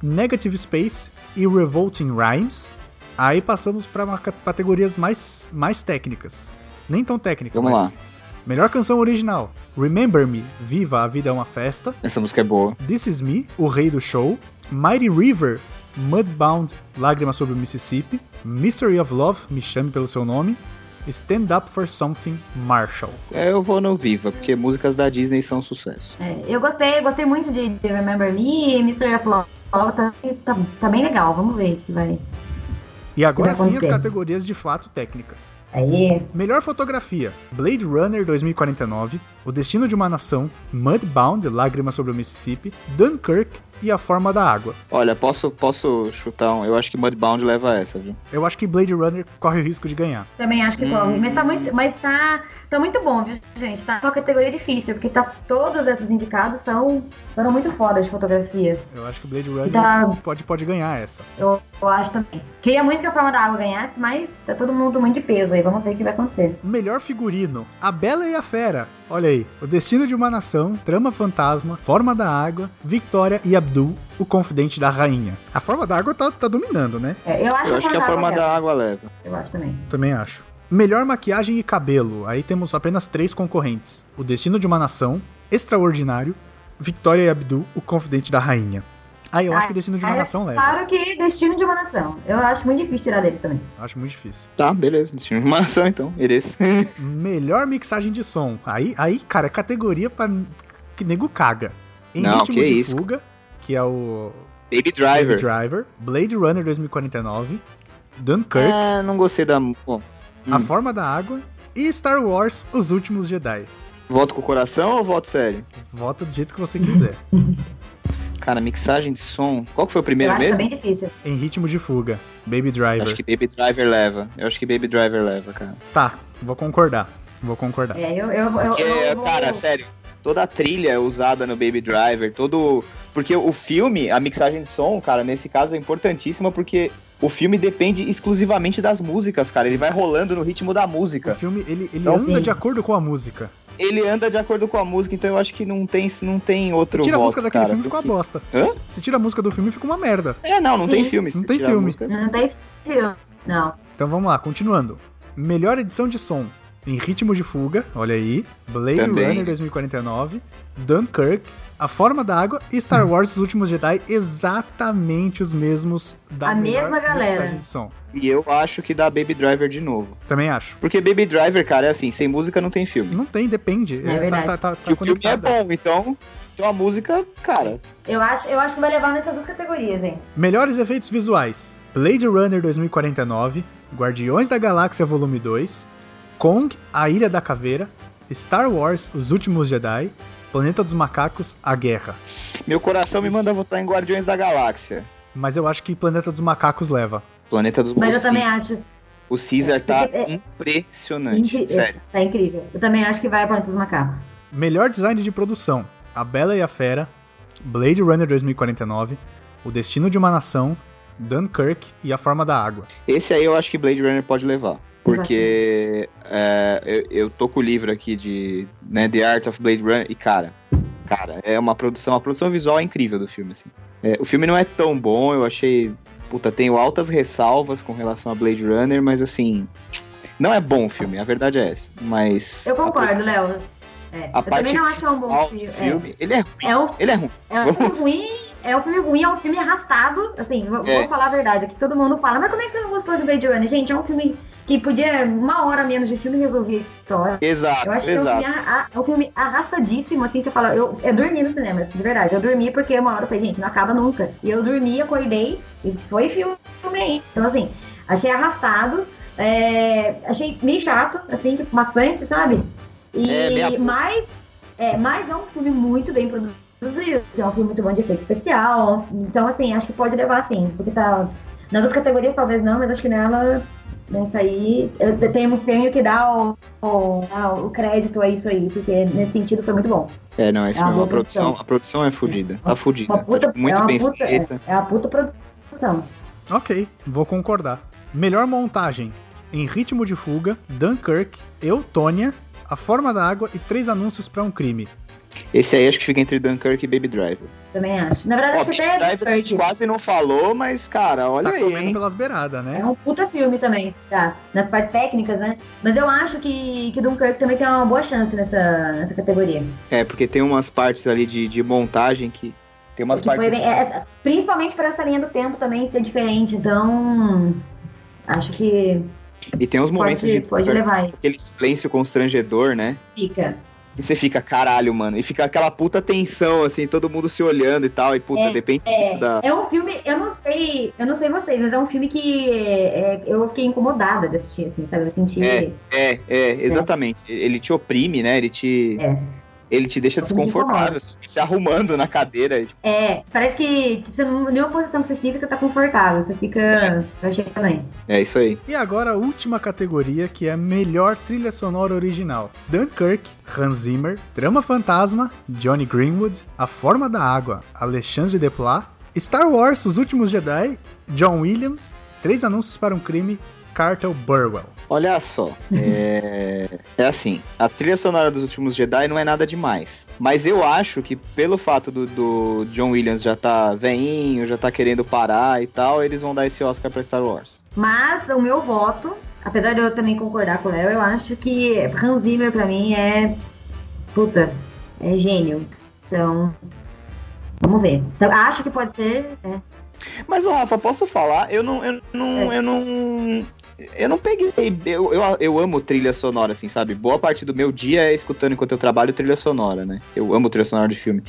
Negative Space e Revolting Rhymes. Aí passamos para categorias mais, mais técnicas. Nem tão técnicas, Vamos mas. Melhor canção original: Remember Me, Viva a Vida é uma Festa. Essa música é boa. This Is Me, O Rei do Show. Mighty River, Mudbound, Lágrimas sobre o Mississippi, Mystery of Love, Me Chame Pelo Seu Nome, Stand Up for Something, Marshall. É, eu vou no Viva, porque músicas da Disney são sucesso. É, eu gostei, gostei muito de, de Remember Me, Mystery of Love, tá, tá, tá bem legal, vamos ver o que vai... E agora sim as categorias de fato técnicas. Aí, Melhor fotografia: Blade Runner 2049, O Destino de uma Nação, Mudbound, Lágrimas sobre o Mississippi, Dunkirk e A Forma da Água. Olha, posso, posso chutar um. Eu acho que Mudbound leva essa, viu? Eu acho que Blade Runner corre o risco de ganhar. também acho que Hum. corre, mas tá muito, mas tá, tá muito bom, viu, gente? Tá uma categoria difícil, porque tá, todos esses indicados são, foram muito foda de fotografia. Eu acho que Blade Runner Tá. pode, pode ganhar essa. Eu, eu acho também. Queria muito que a forma da água ganhasse, mas tá todo mundo muito de peso aí. Vamos ver o que vai acontecer. Melhor figurino: A Bela e a Fera. Olha aí, O Destino de uma Nação, Trama Fantasma, Forma da Água, Victoria e Abdul, o Confidente da Rainha. A Forma da Água tá, tá dominando, né? É, eu acho, Eu acho que a forma da da água leva. Eu acho também. Também acho. Melhor maquiagem e cabelo. Aí temos apenas três concorrentes: O Destino de uma Nação, Extraordinário, Victoria e Abdul, o Confidente da Rainha. Aí eu acho que Destino de uma Aí, Nação leva. Claro que Destino de uma Nação. Eu acho muito difícil tirar deles também. Acho muito difícil. Tá, beleza. Destino de uma nação, então. Eles. *laughs* Melhor mixagem de som. Aí, aí cara, é categoria pra que nego caga. Em Não, ritmo que de isso. fuga, que é o Baby Baby Driver. Driver, Blade Runner 2049, Dunkirk, É, não gostei da. Bom, A hum. Forma da Água e Star Wars Os Últimos Jedi. voto com o coração ou voto sério? Vota do jeito que você quiser. *laughs* Cara, mixagem de som. Qual que foi o eu primeiro que mesmo? tá bem difícil. em ritmo de fuga, Baby Driver. Acho que Baby Driver leva. Eu acho que Baby Driver leva, cara. Tá, vou concordar. Vou concordar. É, eu, eu, eu, Porque, eu, eu cara, sério, toda a trilha é usada no Baby Driver, todo. Porque o filme, a mixagem de som, cara, nesse caso é importantíssima porque o filme depende exclusivamente das músicas, cara. Ele vai rolando no ritmo da O música. filme, ele, ele Então, anda sim. de acordo com a música. Ele anda de acordo com a música, então eu acho que não tem, não tem outro Você tira a voto, música daquele cara, filme, fica uma bosta. Hã? Você tira a música do filme, fica uma merda. É, não, não tem Sim. filme. Não se tem a filme. música. Não tem filme. Não. Então vamos lá, continuando. Melhor edição de som. Em ritmo de fuga, olha aí. Blade Também. Runner 2049, Dunkirk, A Forma da Água e Star Wars Os Últimos Jedi, exatamente os mesmos da A mesma galera. mixagem de som. E eu acho que dá Baby Driver de novo. Também acho. Porque Baby Driver, cara, é assim, sem música não tem filme. Não tem, depende. É tá, verdade. tá, tá, tá e o filme é bom, então, então a música, cara, Eu acho, eu acho que vai levar nessas duas categorias, hein? Melhores efeitos visuais: Blade Runner 2049, Guardiões da Galáxia Volume 2, Kong, A Ilha da Caveira, Star Wars Os Últimos Jedi, Planeta dos Macacos, A Guerra. meu coração me manda votar em Guardiões da Galáxia. Mas eu acho que Planeta dos Macacos leva. Planeta dos Mas eu também acho. O Caesar tá É- impressionante, incri- sério. Tá incrível. Eu também acho que vai para dos macacos. Melhor design de produção: A Bela e a Fera, Blade Runner 2049, O Destino de uma Nação, Dunkirk e A Forma da Água. Esse aí eu acho que Blade Runner pode levar. Porque é, eu, eu tô com o livro aqui de né, The Art of Blade Runner e, cara, cara, é uma produção, a produção visual é incrível do filme, assim. É, o filme não é tão bom, eu achei. Puta, tenho altas ressalvas com relação a Blade Runner, mas assim. Não é bom o filme, a verdade é essa. Mas. Eu a concordo, Léo. É, A eu também não acho um bom visual do filme. filme, ele é ruim. É, é um, Ele é ruim. é um filme ruim. É um filme ruim, é um filme arrastado. Assim, vou, É. vou falar a verdade aqui. Todo mundo fala, mas como é que você não gostou de Blade Runner? Gente, é um filme que podia, uma hora menos de filme, resolver a história. Exato, Eu acho que é um, exato. filme, a- é um filme arrastadíssimo, assim, você fala, eu, eu dormi no cinema, de verdade, eu dormi porque uma hora eu falei, gente, não acaba nunca. E eu dormi, acordei, e foi filme aí. Então, assim, achei arrastado, é, achei meio chato, assim, tipo, bastante, sabe? E, É, boca. mas, é, mas é um filme muito bem produzido, é um filme muito bom de efeito especial, então, assim, acho que pode levar, sim, porque tá... Nas outras categorias talvez não, mas acho que nela Nessa aí, eu tenho, tenho que dar o, o, o crédito a isso aí, porque nesse sentido foi muito bom. É, não, esse É a produção, produção. a produção é fodida. Tá fodida. Puta, tá, tipo, muito é bem puta, feita. É, é uma puta produção. Ok, vou concordar. Melhor montagem: Em Ritmo de Fuga, Dunkirk, Eutônia, A Forma da Água e Três Anúncios para um Crime. Esse aí acho que fica entre Dunkirk e Baby Driver. Também acho. Na verdade, Ó, acho que Baby até Driver a gente quase não falou, mas, cara, olha Tá aí, comendo hein? pelas beiradas, É né? um puta filme também, tá? Nas partes técnicas, né? Mas eu acho que, que Dunkirk também tem uma boa chance nessa, nessa categoria. É, porque tem umas partes ali de, de montagem que Tem umas Porque partes. bem- é- principalmente para essa linha do tempo também ser diferente. Então, acho que E tem uns momentos Pode- de pode levar aquele silêncio constrangedor, né? fica. E você fica, caralho, mano. E fica aquela puta tensão, assim, todo mundo se olhando e tal. E puta, É, depende É, da. é um filme, eu não sei, eu não sei vocês, mas é um filme que é, eu fiquei incomodada de assistir, assim, sabe? Eu senti. É. É, é, exatamente. Ele te oprime, né? Ele te. É. Ele te deixa desconfortável. Você fica se arrumando na cadeira. tipo, É, parece que tipo, você não, nenhuma posição que você fica, você tá confortável. Você fica. *laughs* Eu achei também. É isso aí. E agora a última categoria, que é melhor trilha sonora original. Dunkirk, Hans Zimmer, Trama Fantasma, Johnny Greenwood, A Forma da Água, Alexandre Desplat, Star Wars, Os Últimos Jedi, John Williams, Três Anúncios para um Crime, Cartel Burwell. Olha só, é... é assim, a trilha sonora dos últimos Jedi não é nada demais. Mas eu acho que pelo fato do, do John Williams já tá veinho, já tá querendo parar e tal, eles vão dar esse Oscar pra Star Wars. Mas o meu voto, apesar de eu também concordar com o Léo, eu acho que Hans Zimmer pra mim é. Puta, é gênio. Então. Vamos ver. Então, acho que pode ser. é. Mas, Rafa, posso falar? Eu não. Eu não. Eu não, eu não peguei. Eu, eu, eu amo trilha sonora, assim, sabe? Boa parte do meu dia é escutando enquanto eu trabalho trilha sonora, né? Eu amo trilha sonora de filme.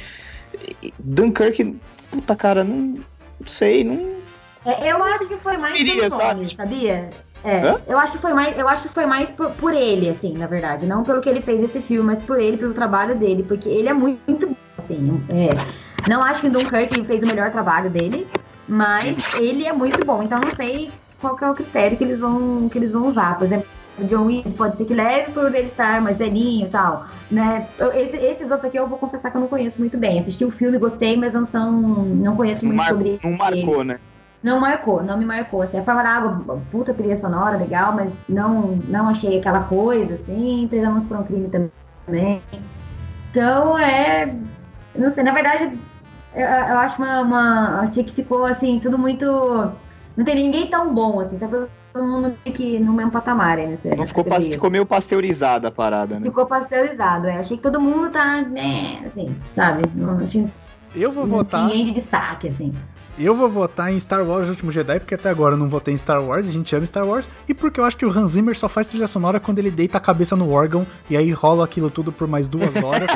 E Dunkirk, puta cara, não, não sei, não. É, eu acho que foi mais Queria, pelo nome, sabe? sabia? É, Hã? eu acho que foi mais, eu acho que foi mais por, por ele, assim, na verdade, não pelo que ele fez esse filme, mas por ele, pelo trabalho dele, porque ele é muito, muito bom, assim, é, não acho que Dunkirk fez o melhor trabalho dele, mas ele é muito bom, então não sei qual que é o critério que eles vão, que eles vão usar, por exemplo, o John Williams pode ser que leve por ele estar mais velhinho e tal, né? Esse- esses outros aqui eu vou confessar que eu não conheço muito bem. Assisti o filme, gostei, mas não são, não conheço muito mar- sobre não ele. marcou, né? Não marcou, não me marcou. Assim, a Forma da Água, puta trilha sonora, legal, mas não, não achei aquela coisa, assim. Três Anos por um Crime também. Então, é... Não sei, na verdade, eu, eu acho uma, uma... Achei que ficou, assim, tudo muito... Não tem ninguém tão bom, assim. Tá todo mundo meio que no mesmo patamar, aí nessa, Não ficou, ficou meio pasteurizada a parada, né? Ficou pasteurizado, é. Achei que todo mundo tá, né, assim, sabe? Não achei Eu vou votar. ninguém de destaque, assim. Eu vou votar em Star Wars O Último Jedi, porque até agora eu não votei em Star Wars, a gente ama Star Wars, e porque eu acho que o Hans Zimmer só faz trilha sonora quando ele deita a cabeça no órgão, e aí rola aquilo tudo por mais duas horas,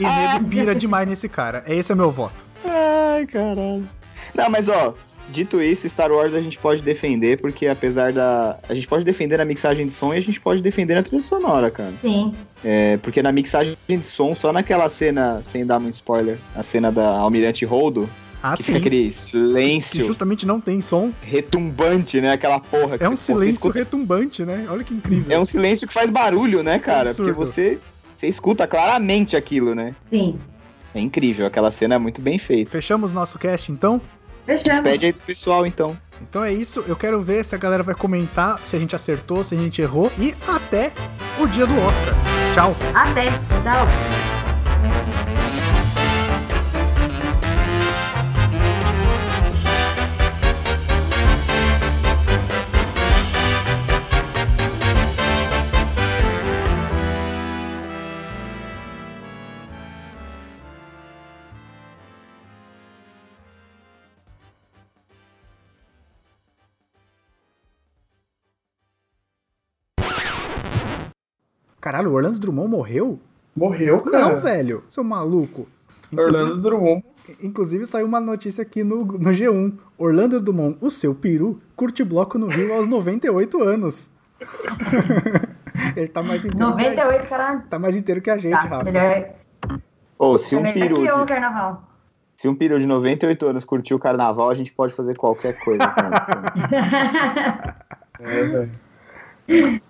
e nego pira demais nesse cara. Esse é meu voto. Ai, caralho. Não, mas ó, dito isso, Star Wars a gente pode defender, porque apesar da. A gente pode defender a mixagem de som e a gente pode defender a trilha sonora, cara. Sim. É, porque na mixagem de som, só naquela cena, sem dar muito spoiler, a cena da Almirante Holdo, Ah, que sim. fica aquele Que silêncio justamente não tem som. retumbante, né? Aquela porra que É um você- você silêncio escuta- retumbante, né? Olha que incrível. É um silêncio que faz barulho, né, cara? Absurdo. Porque você, você escuta claramente aquilo, né? Sim. É incrível, aquela cena é muito bem feita. Fechamos nosso cast então? Fechamos. Despede aí do pessoal, então. Então é isso, eu quero ver se a galera vai comentar se a gente acertou, se a gente errou, e até o dia do Oscar. Tchau! Até. Tchau. Caralho, o Orlando Drummond morreu? Morreu, cara. Não, velho, seu maluco. Inclusive, Orlando Drummond. inclusive saiu uma notícia aqui no, no G1. Orlando Drummond, o seu peru, curte bloco no Rio aos 98 anos. *laughs* Ele tá mais inteiro, que a, 98, caralho. tá mais inteiro que a gente, Tá, Rafa. melhor, Ô, se é um melhor peru que eu de, carnaval. se um peru de 98 anos curtiu o carnaval, a gente pode fazer qualquer coisa, *laughs* cara. É, velho. *laughs*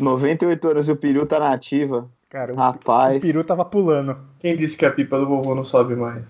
98 anos e o peru tá na ativa. Cara, o, Rapaz. o peru tava pulando. Quem disse que a pipa do vovô não sobe mais?